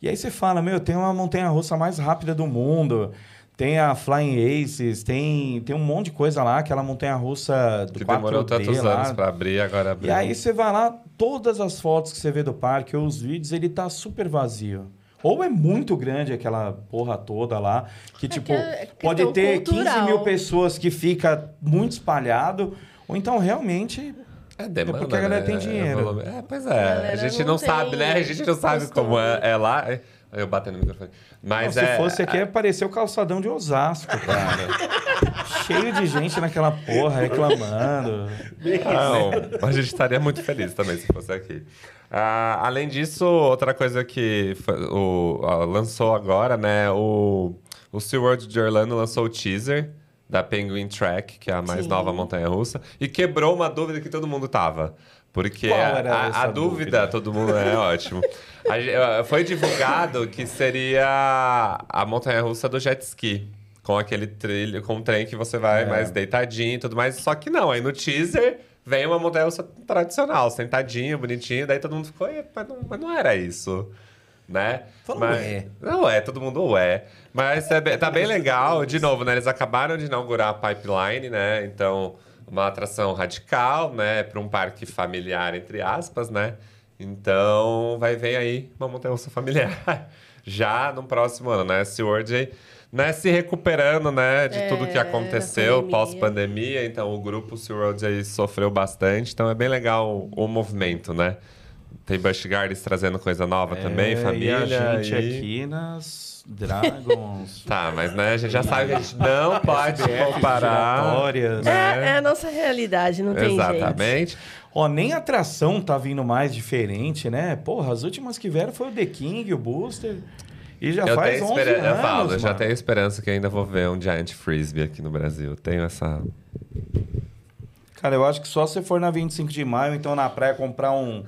E aí você fala, meu, tem uma montanha russa mais rápida do mundo. Tem a Flying Aces, tem, tem um monte de coisa lá, aquela montanha russa do Que 4D demorou tantos lá. anos pra abrir, agora abriu. E aí você vai lá, todas as fotos que você vê do parque ou os vídeos, ele tá super vazio. Ou é muito grande aquela porra toda lá, que tipo, que é pode ter 15 cultural. mil pessoas que fica muito espalhado, ou então realmente É demanda, porque a galera né? tem dinheiro. É, é, pois é. galera A gente não não, sabe, né? A gente não sabe como é, é lá. Eu batendo no microfone. Mas Não, é, se fosse aqui, ia parecer o calçadão de Osasco, cara. Cheio de gente naquela porra reclamando. Não, a gente estaria muito feliz também se fosse aqui. Ah, além disso, outra coisa que foi- o, ah, lançou agora, né? O, o SeaWorld de Orlando lançou o teaser da Penguin Track, que é a mais Sim. nova montanha-russa, e quebrou uma dúvida que todo mundo tava. Porque a, a- dúvida, dúvida? todo mundo é ótimo. A foi divulgado que seria a montanha-russa do jet ski. Com aquele trilho, com um trem que você vai É. mais deitadinho e tudo mais. Só que não, aí no teaser vem uma montanha russa tradicional, sentadinho, bonitinho, daí todo mundo ficou, "Ih, mas não, mas não era isso. Né? Falou, mas, "Ué". Não é, todo mundo é. Mas é tá bem legal. De novo, né? Eles acabaram de inaugurar a Pipeline, né? Então, uma atração radical, né? Para um parque familiar, entre aspas, né? Então, vai vir aí uma montanha-russa familiar. Já no próximo ano, né? SeaWorld aí, né? Se recuperando, né? De tudo que É, aconteceu pós-pandemia. Então, o grupo SeaWorld aí sofreu bastante. Então, é bem legal o, o movimento, né? Tem Busch Gardens trazendo coisa nova também, É, família. E a gente e- aqui nas Dragons. Tá, mas né, a gente já sabe que a gente não pode SBF comparar. giratórias. É, é a nossa realidade, não tem jeito. Exatamente. Ó, nem a atração tá vindo mais diferente, né? Porra, as últimas que vieram foi o The King, o Booster. E já Eu faz tenho 11 esperança, anos, eu falo, eu já mano. tenho esperança que ainda vou ver um Giant Frisbee aqui no Brasil. Tenho essa. Cara, eu acho que só se for na 25 de maio, então na praia comprar um,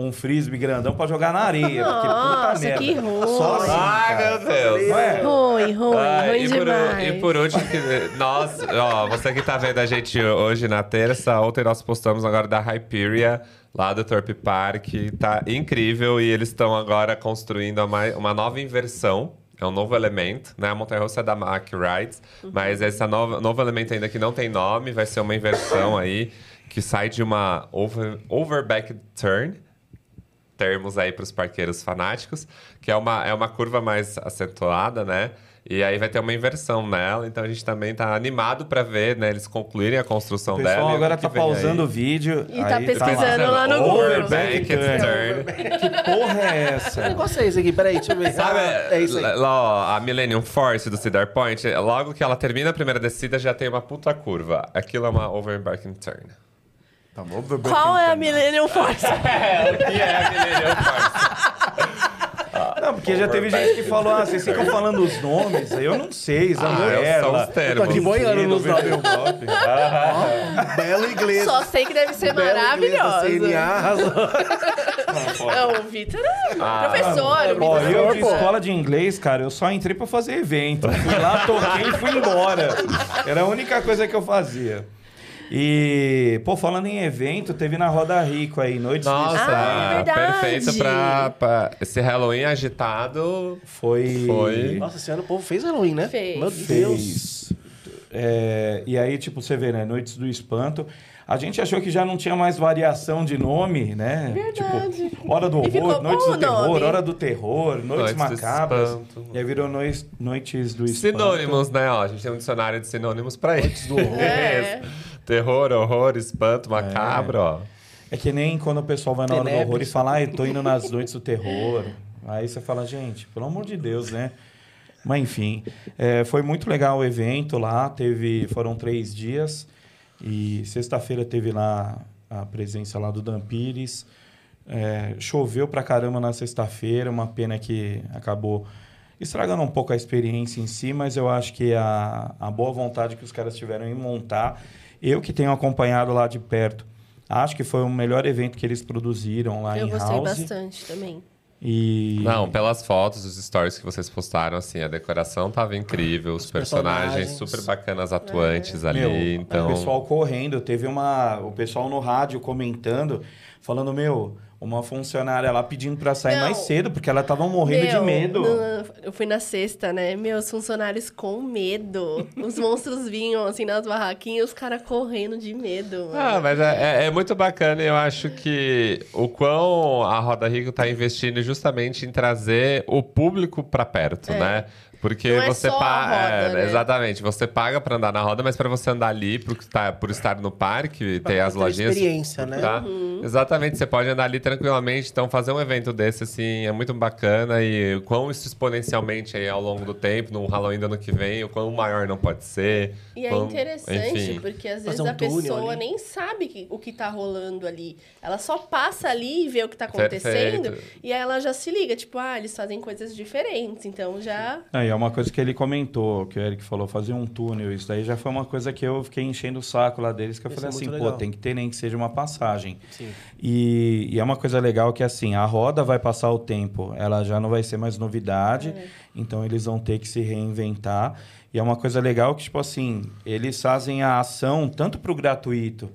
um frisbee grandão pra jogar na areia. porque puta Nossa, merda. que ruim. Só assim, Ai, cara. meu Deus. Não é? Ruim, ruim, Ah, ruim e, por, demais. e por último, que, nós, ó, você que tá vendo a gente hoje na terça, ontem nós postamos agora da Hyperia, lá do Torp Park, tá incrível e eles estão agora construindo a mai- uma nova inversão. É um novo elemento, né? A montanha-russa é da Mack Rides, mas esse nova, novo elemento ainda que não tem nome, vai ser uma inversão aí que sai de uma over, overback turn, termos aí para os parqueiros fanáticos, que é uma, é uma curva mais acentuada, né? E aí vai ter uma inversão nela, então a gente também tá animado para ver, né, eles concluírem a construção O dela. pessoal e o agora que tá pausando o aí. vídeo. E tá pesquisando lá no Google. Turn. Que porra é Que essa? negócio é esse aqui? Peraí, deixa eu ver. Sabe, Ah, é isso aí. lá, ó, a Millennium Force do Cedar Point, logo que ela termina a primeira descida, já tem uma puta curva. Aquilo é uma overbacking turn. Tá bom, Qual é a. Millennium Force? É, o que é a Millennium Force? Não, porque já teve gente que falou, ah, vocês ficam falando os nomes, aí eu não sei, Ah, são Zamorella. os termos. aqui boiando nos nomes. Overdraft. Belo inglês. Só sei que deve ser maravilhosa. Não, o Vitor é Ah, professor. o Ó, Vitor é eu de professor. escola de inglês, cara, eu só entrei pra fazer evento. Fui lá, toquei e fui embora. Era a única coisa que eu fazia. E, pô, falando em evento, teve na Roda Rico aí, Noites do Nossa, Ah, é perfeito pra, pra esse Halloween agitado. Foi. Foi. Nossa, esse ano o povo fez Halloween, né? Fez. Meu Deus. Fez. É, e aí, tipo, você vê, né? Noites do Espanto. A gente achou que já não tinha mais variação de nome, né? Verdade. Tipo, Hora do Horror, Noites do Terror, nome. Hora do Terror, Noites, Noites do Macabras. Espanto. E aí virou Noites, noites do Espanto. Sinônimos, né? Ó, a gente tem um dicionário de sinônimos pra isso. É. Terror, horror, espanto, macabro, ó. É que nem quando o pessoal vai na Hora do. Horror e fala, ah, eu tô indo nas Noites do Terror. Aí você fala, gente, pelo amor de Deus, né? Mas enfim, é, foi muito legal o evento lá. Teve, foram três dias. E sexta-feira teve lá a presença lá do Dan Pires. É, choveu pra caramba na sexta-feira. Uma pena que acabou estragando um pouco a experiência em si. Mas eu acho que a, a boa vontade que os caras tiveram em montar. Eu que tenho acompanhado lá de perto. Acho que foi o melhor evento que eles produziram lá Eu em gostei House. bastante também. E Não, pelas fotos, os stories que vocês postaram, assim, a decoração tava incrível, os, personagens, personagens. super bacanas, atuantes ali, Meu, então... o pessoal correndo, teve uma, o pessoal no rádio comentando, falando, meu, uma funcionária lá pedindo pra sair Não. mais cedo, porque ela tava morrendo de Meu, medo. no- eu fui na sexta, né? Meus funcionários com medo. Os monstros vinham assim nas barraquinhas, os caras correndo de medo. mano. Ah, mas é, é- é muito bacana eu acho que o quão a Roda Rico tá investindo justamente em trazer o público pra perto, É. né? Porque Não é você paga. roda, né? Exatamente, você paga pra andar na roda, mas pra você andar ali, por, tá, por estar no parque, ter as ter lojinhas. experiência, né? Tá? Uhum. Exatamente, você pode andar ali tranquilamente. Então, fazer um evento desse, assim, é muito bacana. E quão isso exponencialmente aí ao longo do tempo, no Halloween do ano que vem, o quão maior não pode ser. E é quão- interessante, enfim. porque às vezes um a pessoa ali. nem sabe que- o que tá rolando ali. Ela só passa ali e vê o que tá acontecendo. Perfeito. E aí ela já se liga, tipo, ah, eles fazem coisas diferentes. Então já. Aí é uma coisa que ele comentou, que o Eric falou, fazer um túnel. Isso daí já foi uma coisa que eu fiquei enchendo o saco lá deles, que eu Isso falei é assim, muito pô, legal. tem que ter nem que seja uma passagem. E, e é uma coisa legal que assim, a roda vai passar o tempo, ela já não vai ser mais novidade, então eles vão ter que se reinventar. E é uma coisa legal que, tipo assim, eles fazem a ação tanto para o gratuito,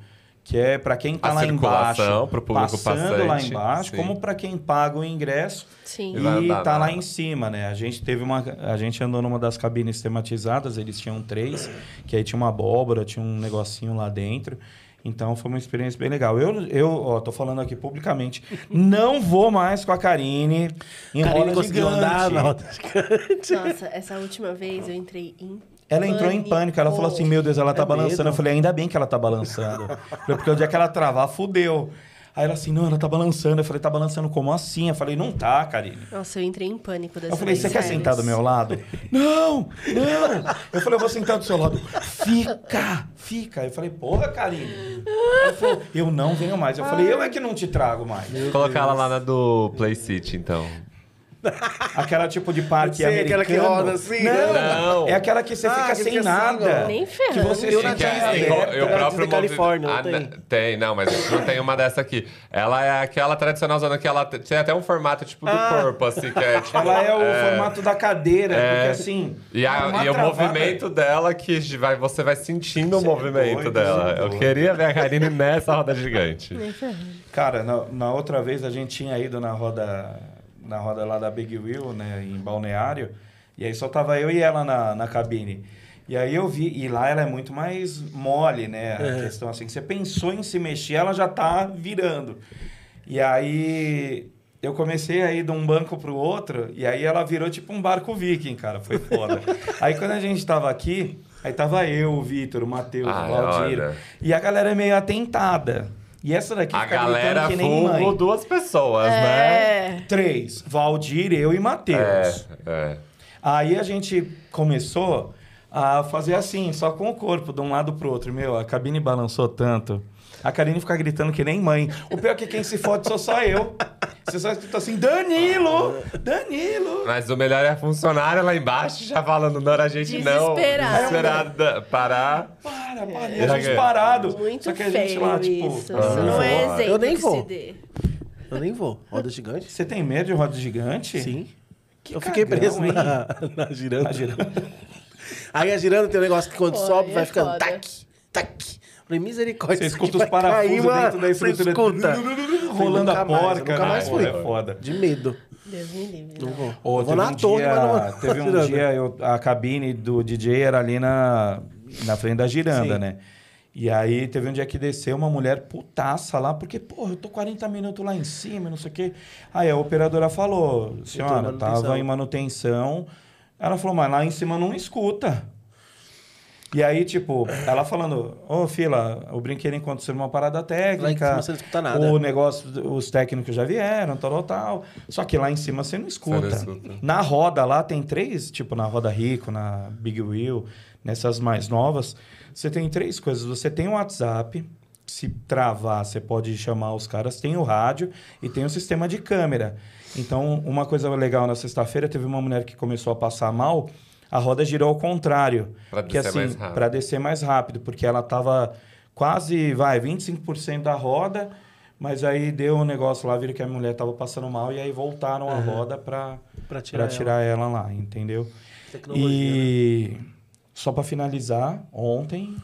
que é para quem está lá embaixo, pro público passando lá passante, embaixo, sim. como para quem paga o ingresso Sim. E vai e andar tá na- lá em cima, né? A gente teve uma. A gente andou numa das cabines tematizadas, eles tinham três, que aí tinha uma abóbora, tinha um negocinho lá dentro. Então foi uma experiência bem legal. Eu, eu ó, tô falando aqui publicamente, não vou mais com a Karine em Karine roda conseguiu gigante. andar na roda gigante. Nossa, essa última vez eu entrei em. Ela entrou em pânico, ela falou assim: Meu Deus, ela tá É balançando. medo. Eu falei: Ainda bem que ela tá balançando. Falei, Porque o dia que ela travar, fudeu. Aí ela assim: Não, ela tá balançando. Eu falei: Tá balançando como assim? Eu falei: Não tá, Karine. Nossa, eu entrei em pânico dessa Eu falei, você quer sério. sentar do meu lado? não, não. Eu falei, eu vou sentar do seu lado. Fica, fica. Eu falei, porra, Karine. Ela falou, eu não venho mais. Eu falei, eu é que não te trago mais. Colocar ela lá na do Play City, então. Aquela tipo de parque Sei, americano. aquela que roda assim, Não, Não. é aquela que você Ah, fica que sem fica assim, nada. ó. Nem que ferrando. você Eu na fica É, aberta. e o Antes próprio Califórnia, não Ah, tem? Tem, não, mas não tem uma dessa aqui. Ela é aquela tradicional zona que ela tem até um formato tipo do Ah. corpo, assim, que é tipo. Ela é o formato da cadeira, É. porque assim. E, a- uma e o travada- movimento dela que vai, você vai sentindo Você o é movimento doido, dela. você é Eu doido. queria ver a Karine nessa roda gigante. Nem ferrando. Cara, na, na outra vez a gente tinha ido na roda, na roda lá da Big Wheel, né, em Balneário, e aí só tava eu e ela na, na cabine. E aí eu vi, e lá ela é muito mais mole, né? A questão assim, que você pensou em se mexer, ela já tá virando. E aí eu comecei a ir de um banco pro outro, e aí ela virou tipo um barco viking, cara. Foi foda. aí quando a gente tava aqui, aí tava eu, o Vitor, o Matheus, Ai, o Valdir. E a galera é meio atentada. E essa daqui A fica galera gritando que nem mãe. duas pessoas, né? É. Três. Valdir, eu e Matheus. É, é. Aí a gente começou a fazer assim, só com o corpo, de um lado pro outro. Meu, a cabine balançou tanto. A Karine fica gritando que nem mãe. O pior é que quem se fode sou só eu. Você só escuta assim, Danilo! Danilo! Mas o melhor é a funcionária lá embaixo já falando, não era a gente não. Desesperada. Desesperada. Parar. Para, para. E É. a gente parado. Muito Só que a gente feio lá, tipo... isso. ah, Isso não é exemplo Eu nem vou. Eu nem vou. Roda gigante? Você tem medo de roda gigante? Sim. Que eu fiquei cagão, preso hein? na, na giranda. Na giranda. Aí a giranda tem um negócio que quando Pô, sobe vai é ficando foda. tac, tac. Falei, misericórdia. Você escuta os cair, parafusos dentro da Você estrutura. escuta. Rolando a porca. nunca mais né? fui. É foda. De medo. Deus me livre. Não Não. vou. Eu na um torre, dia, mas não Teve um dia, eu- a cabine do DJ era ali na, na frente da giranda, Sim. né? E aí teve um dia que desceu uma mulher putaça lá, porque, porra, eu tô 40 minutos lá em cima, não sei o quê. Aí a operadora falou, senhora, tava em manutenção. Ela falou, mas lá em cima não escuta. E aí, tipo, ela falando, ô, fila, o brinquedo aconteceu uma parada técnica. cima você não escuta nada. O negócio, os técnicos já vieram, tal, tal, tal. Só que lá em cima você não escuta. Você não escuta. Na roda lá tem três, tipo, na roda Rico, na Big Wheel, nessas mais novas, você tem três coisas. Você tem o WhatsApp, se travar, você pode chamar os caras, tem o rádio e tem o sistema de câmera. Então, uma coisa legal na sexta-feira, teve uma mulher que começou a passar mal, a roda girou ao contrário. Pra que descer assim, mais rápido. para descer mais rápido, porque ela tava quase, vai, 25% da roda, mas aí deu um negócio lá, viram que a mulher tava passando mal e aí voltaram a roda para Pra tirar, para tirar ela. lá, entendeu? Tecnologia, né? E só para finalizar, ontem,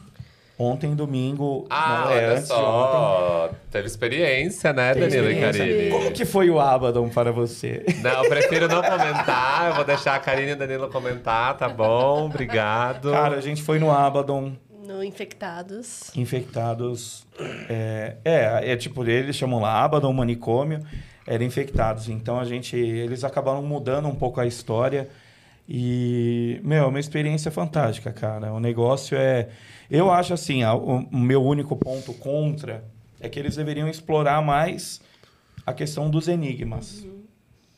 ontem domingo, Ah, não, é, olha antes de ontem, só. Teve experiência, né, Teve Danilo e experiência. Karine? Como que foi o Abaddon para você? Não, eu prefiro não comentar. Eu vou deixar a Karine e o Danilo comentar, tá bom? Obrigado. Cara, a gente foi no Abaddon, No Infectados. infectados. É, é, é tipo, eles chamam lá Abaddon Manicômio, eram infectados. Então a gente, eles acabaram mudando um pouco a história. E, meu, é uma experiência fantástica, cara. O negócio é. Eu acho assim, a- o, o meu único ponto contra é que eles deveriam explorar mais a questão dos enigmas.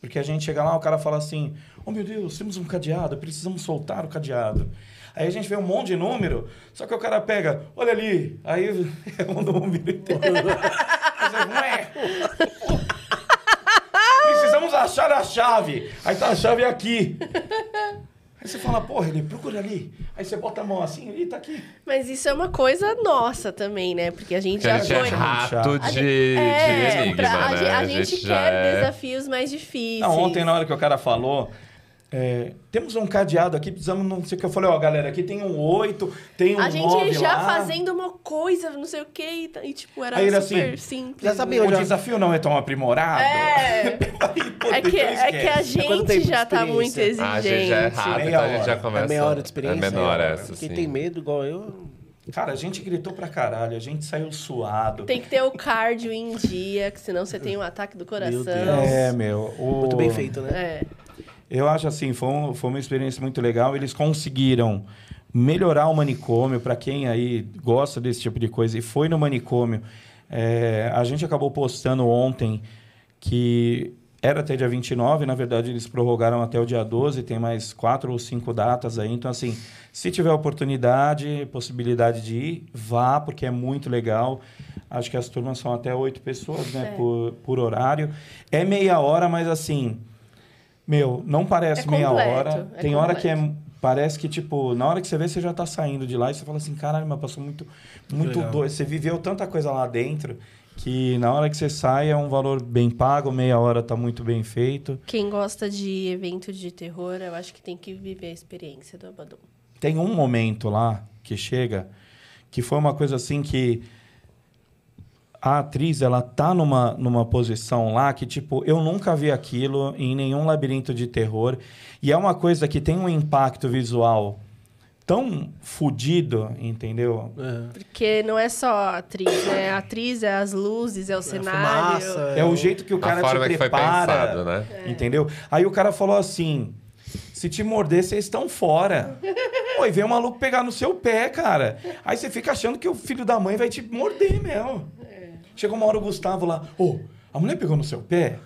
Porque a gente chega lá, o cara fala assim: Oh meu Deus, temos um cadeado, precisamos soltar o cadeado. Aí a gente vê um monte de número, só que o cara pega, olha ali, aí é um número inteiro. "Ué, Precisamos achar a chave. Aí tá a chave aqui. Aí você fala, porra, ele procura ali. Aí você bota a mão assim, ele tá aqui. Mas isso é uma coisa nossa também, né? Porque a gente Que a já gente é foi. rato A de, gente- de é, enigma, pra- a, né? gente, a gente quer é- desafios mais difíceis. Não, ontem na hora que o cara falou, é, temos um cadeado aqui, precisamos não sei o que. Eu falei, ó, galera, aqui tem um 8, tem um A gente 9 já lá. fazendo uma coisa, não sei o quê, e, tipo, era Aí ele super assim, simples. já sabia O onde- desafio não é tão aprimorado. É. Aí, pô, É que, é que a gente já tá muito experiência? Ah, a exigente. gente já é Meia então a gente já começa... É meia hora de experiência. É menor é. essa, Quem sim. tem medo, igual eu. Cara, a gente gritou pra caralho, a gente saiu suado. Tem que ter o cardio em dia, que senão você tem um ataque do coração. Deus. É, meu. O... Muito bem feito, né? É. Eu acho assim, foi, um- foi uma experiência muito legal. Eles conseguiram melhorar o manicômio para quem aí gosta desse tipo de coisa e foi no manicômio. É, a gente acabou postando ontem que era até dia 29, na verdade eles prorrogaram até o dia 12, tem mais quatro ou cinco datas aí. Então, assim, se tiver oportunidade, possibilidade de ir, vá, porque é muito legal. Acho que as turmas são até oito pessoas, né, É. por, por horário. É meia hora, mas assim, meu, não parece É meia completo, hora. é Tem hora que é. completo. Parece que, tipo, na hora que você vê, você já tá saindo de lá e você fala assim, caralho, mas passou muito, muito Legal. doido. Você viveu tanta coisa lá dentro que na hora que você sai é um valor bem pago, meia hora tá muito bem feito. Quem gosta de evento de terror, eu acho que tem que viver a experiência do Abaddon. Tem um momento lá que chega que foi uma coisa assim que a atriz, ela tá numa, numa posição lá que, tipo, eu nunca vi aquilo em nenhum labirinto de terror. E é uma coisa que tem um impacto visual tão fodido, entendeu? É. Porque não é só a atriz, né? A atriz é as luzes, é o cenário. fumaça, É o jeito que o cara a forma te que foi prepara. pensado, né? Entendeu? Aí o cara falou assim: se te morder, vocês estão fora. Pô, e vem um maluco pegar no seu pé, cara. Aí você fica achando que o filho da mãe vai te morder mesmo. Chegou uma hora o Gustavo lá, ô, a mulher pegou no seu pé?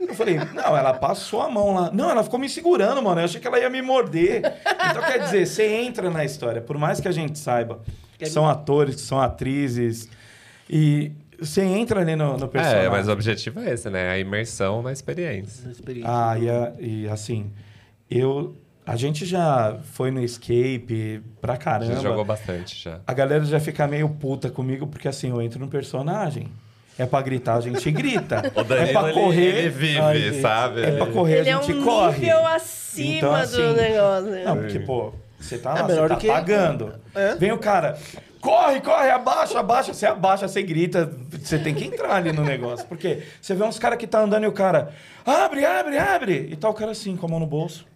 Eu falei, não, ela passou a mão lá. Não, ela ficou me segurando, mano. Eu achei que ela ia me morder. Então, quer dizer, você entra na história, por mais que a gente saiba que são atores, que são atrizes, e você entra ali no, no personagem. É, mas o objetivo é esse, né? A imersão na experiência. Essa experiência. Ah, e, a- e assim, eu. A gente já foi no escape pra A caramba. gente jogou bastante já. A galera já fica meio puta comigo, porque assim, eu entro no personagem. É pra gritar, a gente grita. O Danilo, é pra ele- correr. ele vive, Ai, gente, sabe? É pra correr, Ele a é um gente corre. nível acima Então, assim, do negócio. Não, porque, pô, você tá É lá, você tá que- pagando. É. Vem o cara, corre, corre, abaixa, abaixa. Você abaixa, você grita. Você tem que entrar ali no negócio. Porque você vê uns caras que tá andando e o cara, abre, abre, abre. E tá o cara assim, com a mão no bolso.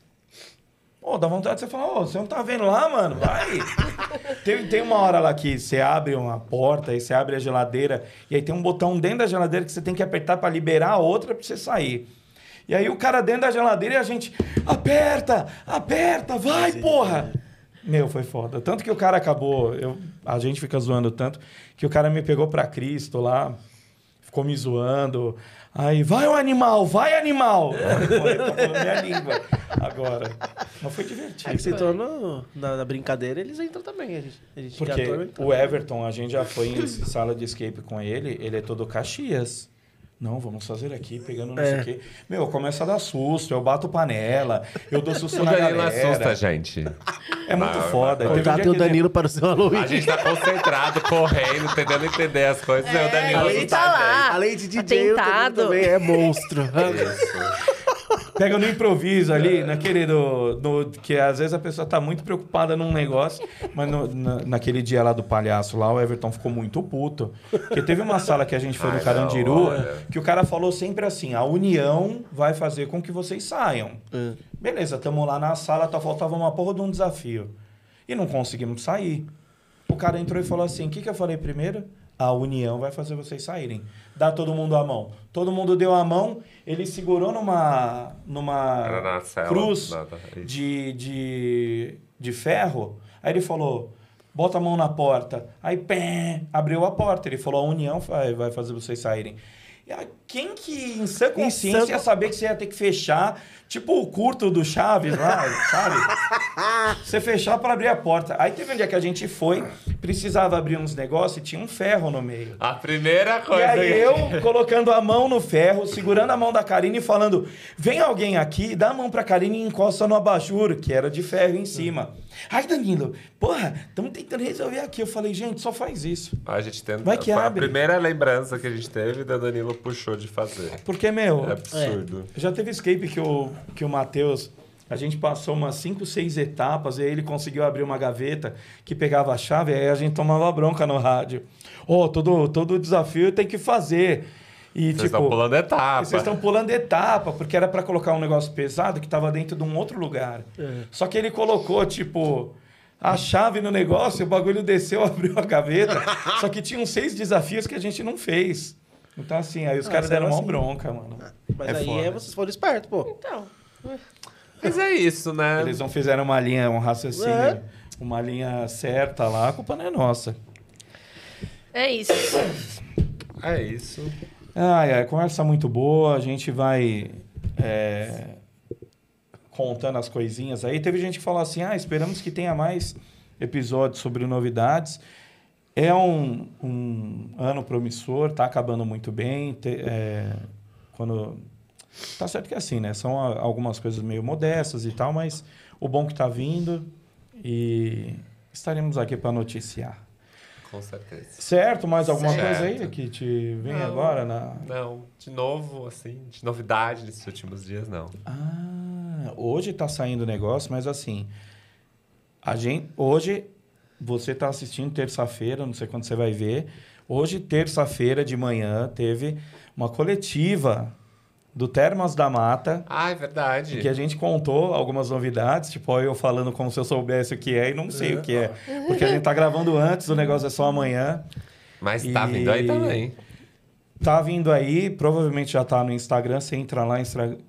Pô, dá vontade de você falar, ô, você não tá vendo lá, mano? Vai! tem, tem uma hora lá que você abre uma porta e você abre a geladeira e aí tem um botão dentro da geladeira que você tem que apertar pra liberar a outra pra você sair. E aí o cara dentro da geladeira e a gente, aperta, aperta, vai, porra! Meu, foi foda. Tanto que o cara acabou, eu, a gente fica zoando tanto, que o cara me pegou pra Cristo lá, ficou me zoando. Aí, vai o animal, vai animal! Tá falando minha língua agora. Mas foi divertido. Aí que você entrou no- na, na brincadeira, eles entram também. A gente, a gente que é Porque ator, o Everton, a gente já foi em sala de escape com ele, ele é todo Caxias. Não, vamos fazer aqui, pegando não sei É. o quê. Meu, começa a dar susto, eu bato panela, eu dou susto O na Danilo galera. assusta, gente. É muito Não, foda. Teve um o ele- Danilo para o seu Halloween. A gente tá concentrado, correndo, tentando entender as coisas. e o Danilo ele assusta tá a lá. Além de DJ, Atentado. também é monstro. gente. Isso. Pega no improviso ali, naquele do, do- Que às vezes a pessoa tá muito preocupada num negócio, mas no- na- naquele dia lá do palhaço lá, o Everton ficou muito puto. Porque teve uma sala que a gente foi no Ai, Carandiru, não, olha. que o cara falou sempre assim: a união vai fazer com que vocês saiam. É. Beleza, tamo lá na sala, tá, faltava uma porra de um desafio. E não conseguimos sair. O cara entrou e falou assim: o que, que eu falei primeiro? A união vai fazer vocês saírem. Dá todo mundo a mão. Todo mundo deu a mão, ele segurou numa, numa na cela, cruz nada, isso. de, de, de ferro. Aí ele falou: bota a mão na porta. Aí, pé, abriu a porta. Ele falou: a união vai, vai fazer vocês saírem. E aí, Quem que em sã consciência sã- ia saber que você ia ter que fechar, tipo o curto do Chaves lá, sabe? Você fechar para abrir a porta. Aí teve um dia que a gente foi, precisava abrir uns negócios e tinha um ferro no meio. A primeira E coisa. aí que- eu colocando a mão no ferro, segurando a mão da Karine e falando: vem alguém aqui, dá a mão pra Karine e encosta no abajur, que era de ferro em cima. Ai, Danilo, porra, estamos tentando resolver aqui. Eu falei, gente, só faz isso. A gente tenta. Vai que foi abre. A primeira lembrança que a gente teve da Danilo puxou de fazer. Porque, meu, É absurdo. já teve escape que o, que o Matheus. A gente passou umas 5, 6 etapas e aí ele conseguiu abrir uma gaveta que pegava a chave e aí a gente tomava bronca no rádio. Ó, todo, todo desafio tem que fazer. E, Vocês tipo, estão pulando etapa. Vocês estão pulando etapa, porque era pra colocar um negócio pesado que tava dentro de um outro lugar. É. Só que ele colocou, tipo, a chave no negócio, o bagulho desceu, abriu a gaveta. só que tinham seis desafios que a gente não fez. Então, assim, aí os Ah, caras deram será uma assim? bronca, mano. Mas É aí foda. é, vocês foram espertos, pô. Então, Mas é isso, né? Eles não fizeram uma linha, um raciocínio, É. uma linha certa lá, a culpa não é nossa. é isso. É isso. Ai, ai, conversa muito boa, a gente vai é, contando as coisinhas aí. Teve gente que falou assim, ah, esperamos que tenha mais episódios sobre novidades. É um, um ano promissor, tá acabando muito bem. te- é, quando Tá certo que é assim, né? São a- algumas coisas meio modestas e tal, mas o bom que tá vindo e estaremos aqui para noticiar. Com certeza. Certo? Mais alguma Certo. coisa aí que te vem Não. agora na... Não, de novo, assim, de novidade nesses últimos dias, não. Ah, hoje tá saindo o negócio, mas assim, a gente, hoje você tá assistindo terça-feira, não sei quando você vai ver. Hoje, terça-feira de manhã, teve uma coletiva do Termas da Mata, Ah, é verdade. que a gente contou algumas novidades, tipo eu falando como se eu soubesse o que é e não sei o que é. Porque a gente tá gravando antes, o negócio é só amanhã. Mas tá E- vindo aí também. Tá vindo aí, provavelmente já tá no Instagram. Você entra lá,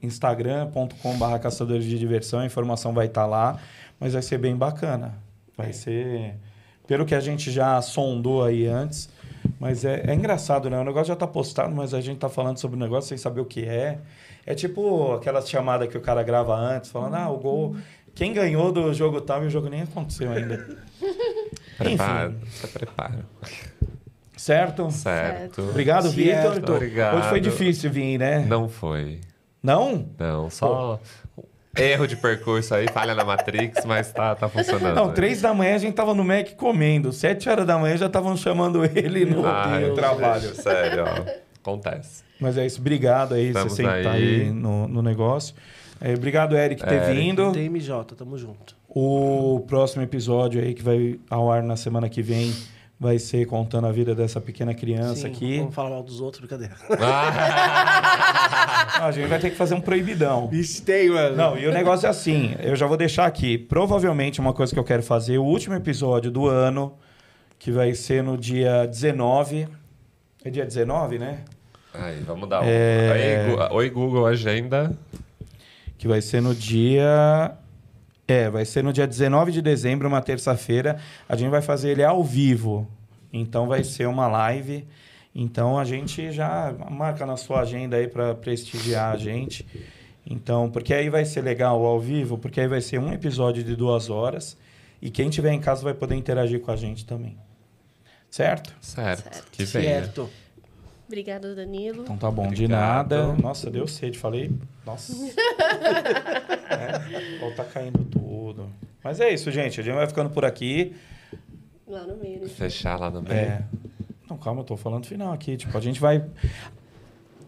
instagram.com.br caçadores de diversão, a informação vai estar lá, mas vai ser bem bacana. Vai ser, pelo que a gente já sondou aí antes, mas é, é engraçado, né? O negócio já tá postado, mas a gente tá falando sobre o negócio sem saber o que é. É tipo aquela chamada que o cara grava antes, falando, ah, o gol. Quem ganhou do jogo tal e o jogo nem aconteceu ainda. Prepara. Você prepara. Certo? Certo. Obrigado, Certo. Vitor. Obrigado. Hoje foi difícil vir, né? Não foi. Não? Não, só erro de percurso aí, falha na Matrix, mas tá, tá funcionando. Não, três da manhã a gente tava no Mac comendo. Sete horas da manhã já estavam chamando ele no, no trabalho. Sério, ó. Acontece. Mas é isso. Obrigado aí, Estamos você tá aí. aí no, no negócio. É, obrigado, Eric, por ter Eric. vindo. TMJ, tamo junto. O próximo episódio aí que vai ao ar na semana que vem vai ser contando a vida dessa pequena criança Sim, aqui. Vamos falar mal dos outros, brincadeira. Ah, a gente vai ter que fazer um proibidão. Vixe, tem, mano. Não, e o negócio é assim, eu já vou deixar aqui. Provavelmente uma coisa que eu quero fazer, o último episódio do ano, que vai ser no dia 19. É dia 19, né? Aí, vamos dar um. É. Aí, Oi, Google Agenda. Que vai ser no dia. É, vai ser no dia 19 de dezembro, uma terça-feira. A gente vai fazer ele ao vivo. Então vai ser uma live. Então a gente já marca na sua agenda aí para prestigiar a gente. Então, porque aí vai ser legal ao vivo, porque aí vai ser um episódio de duas horas. E quem tiver em casa vai poder interagir com a gente também. Certo? Certo. Certo. Que venha. Certo. Obrigada, Danilo. Então tá bom, de Obrigado. nada. Nossa, deu sede, falei. Nossa. é, ó, tá caindo tudo. Mas é isso, gente. A gente vai ficando por aqui. Lá no meio. né? Fechar lá no meio. É. Não, calma, eu tô falando final aqui. Tipo, a gente vai.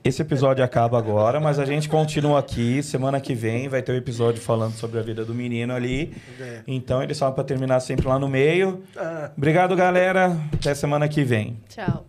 Esse episódio acaba agora, mas a gente continua aqui. Semana que vem vai ter um episódio falando sobre a vida do menino ali. É. Então eles falam pra terminar sempre lá no meio. Obrigado, galera. Até semana que vem. Tchau.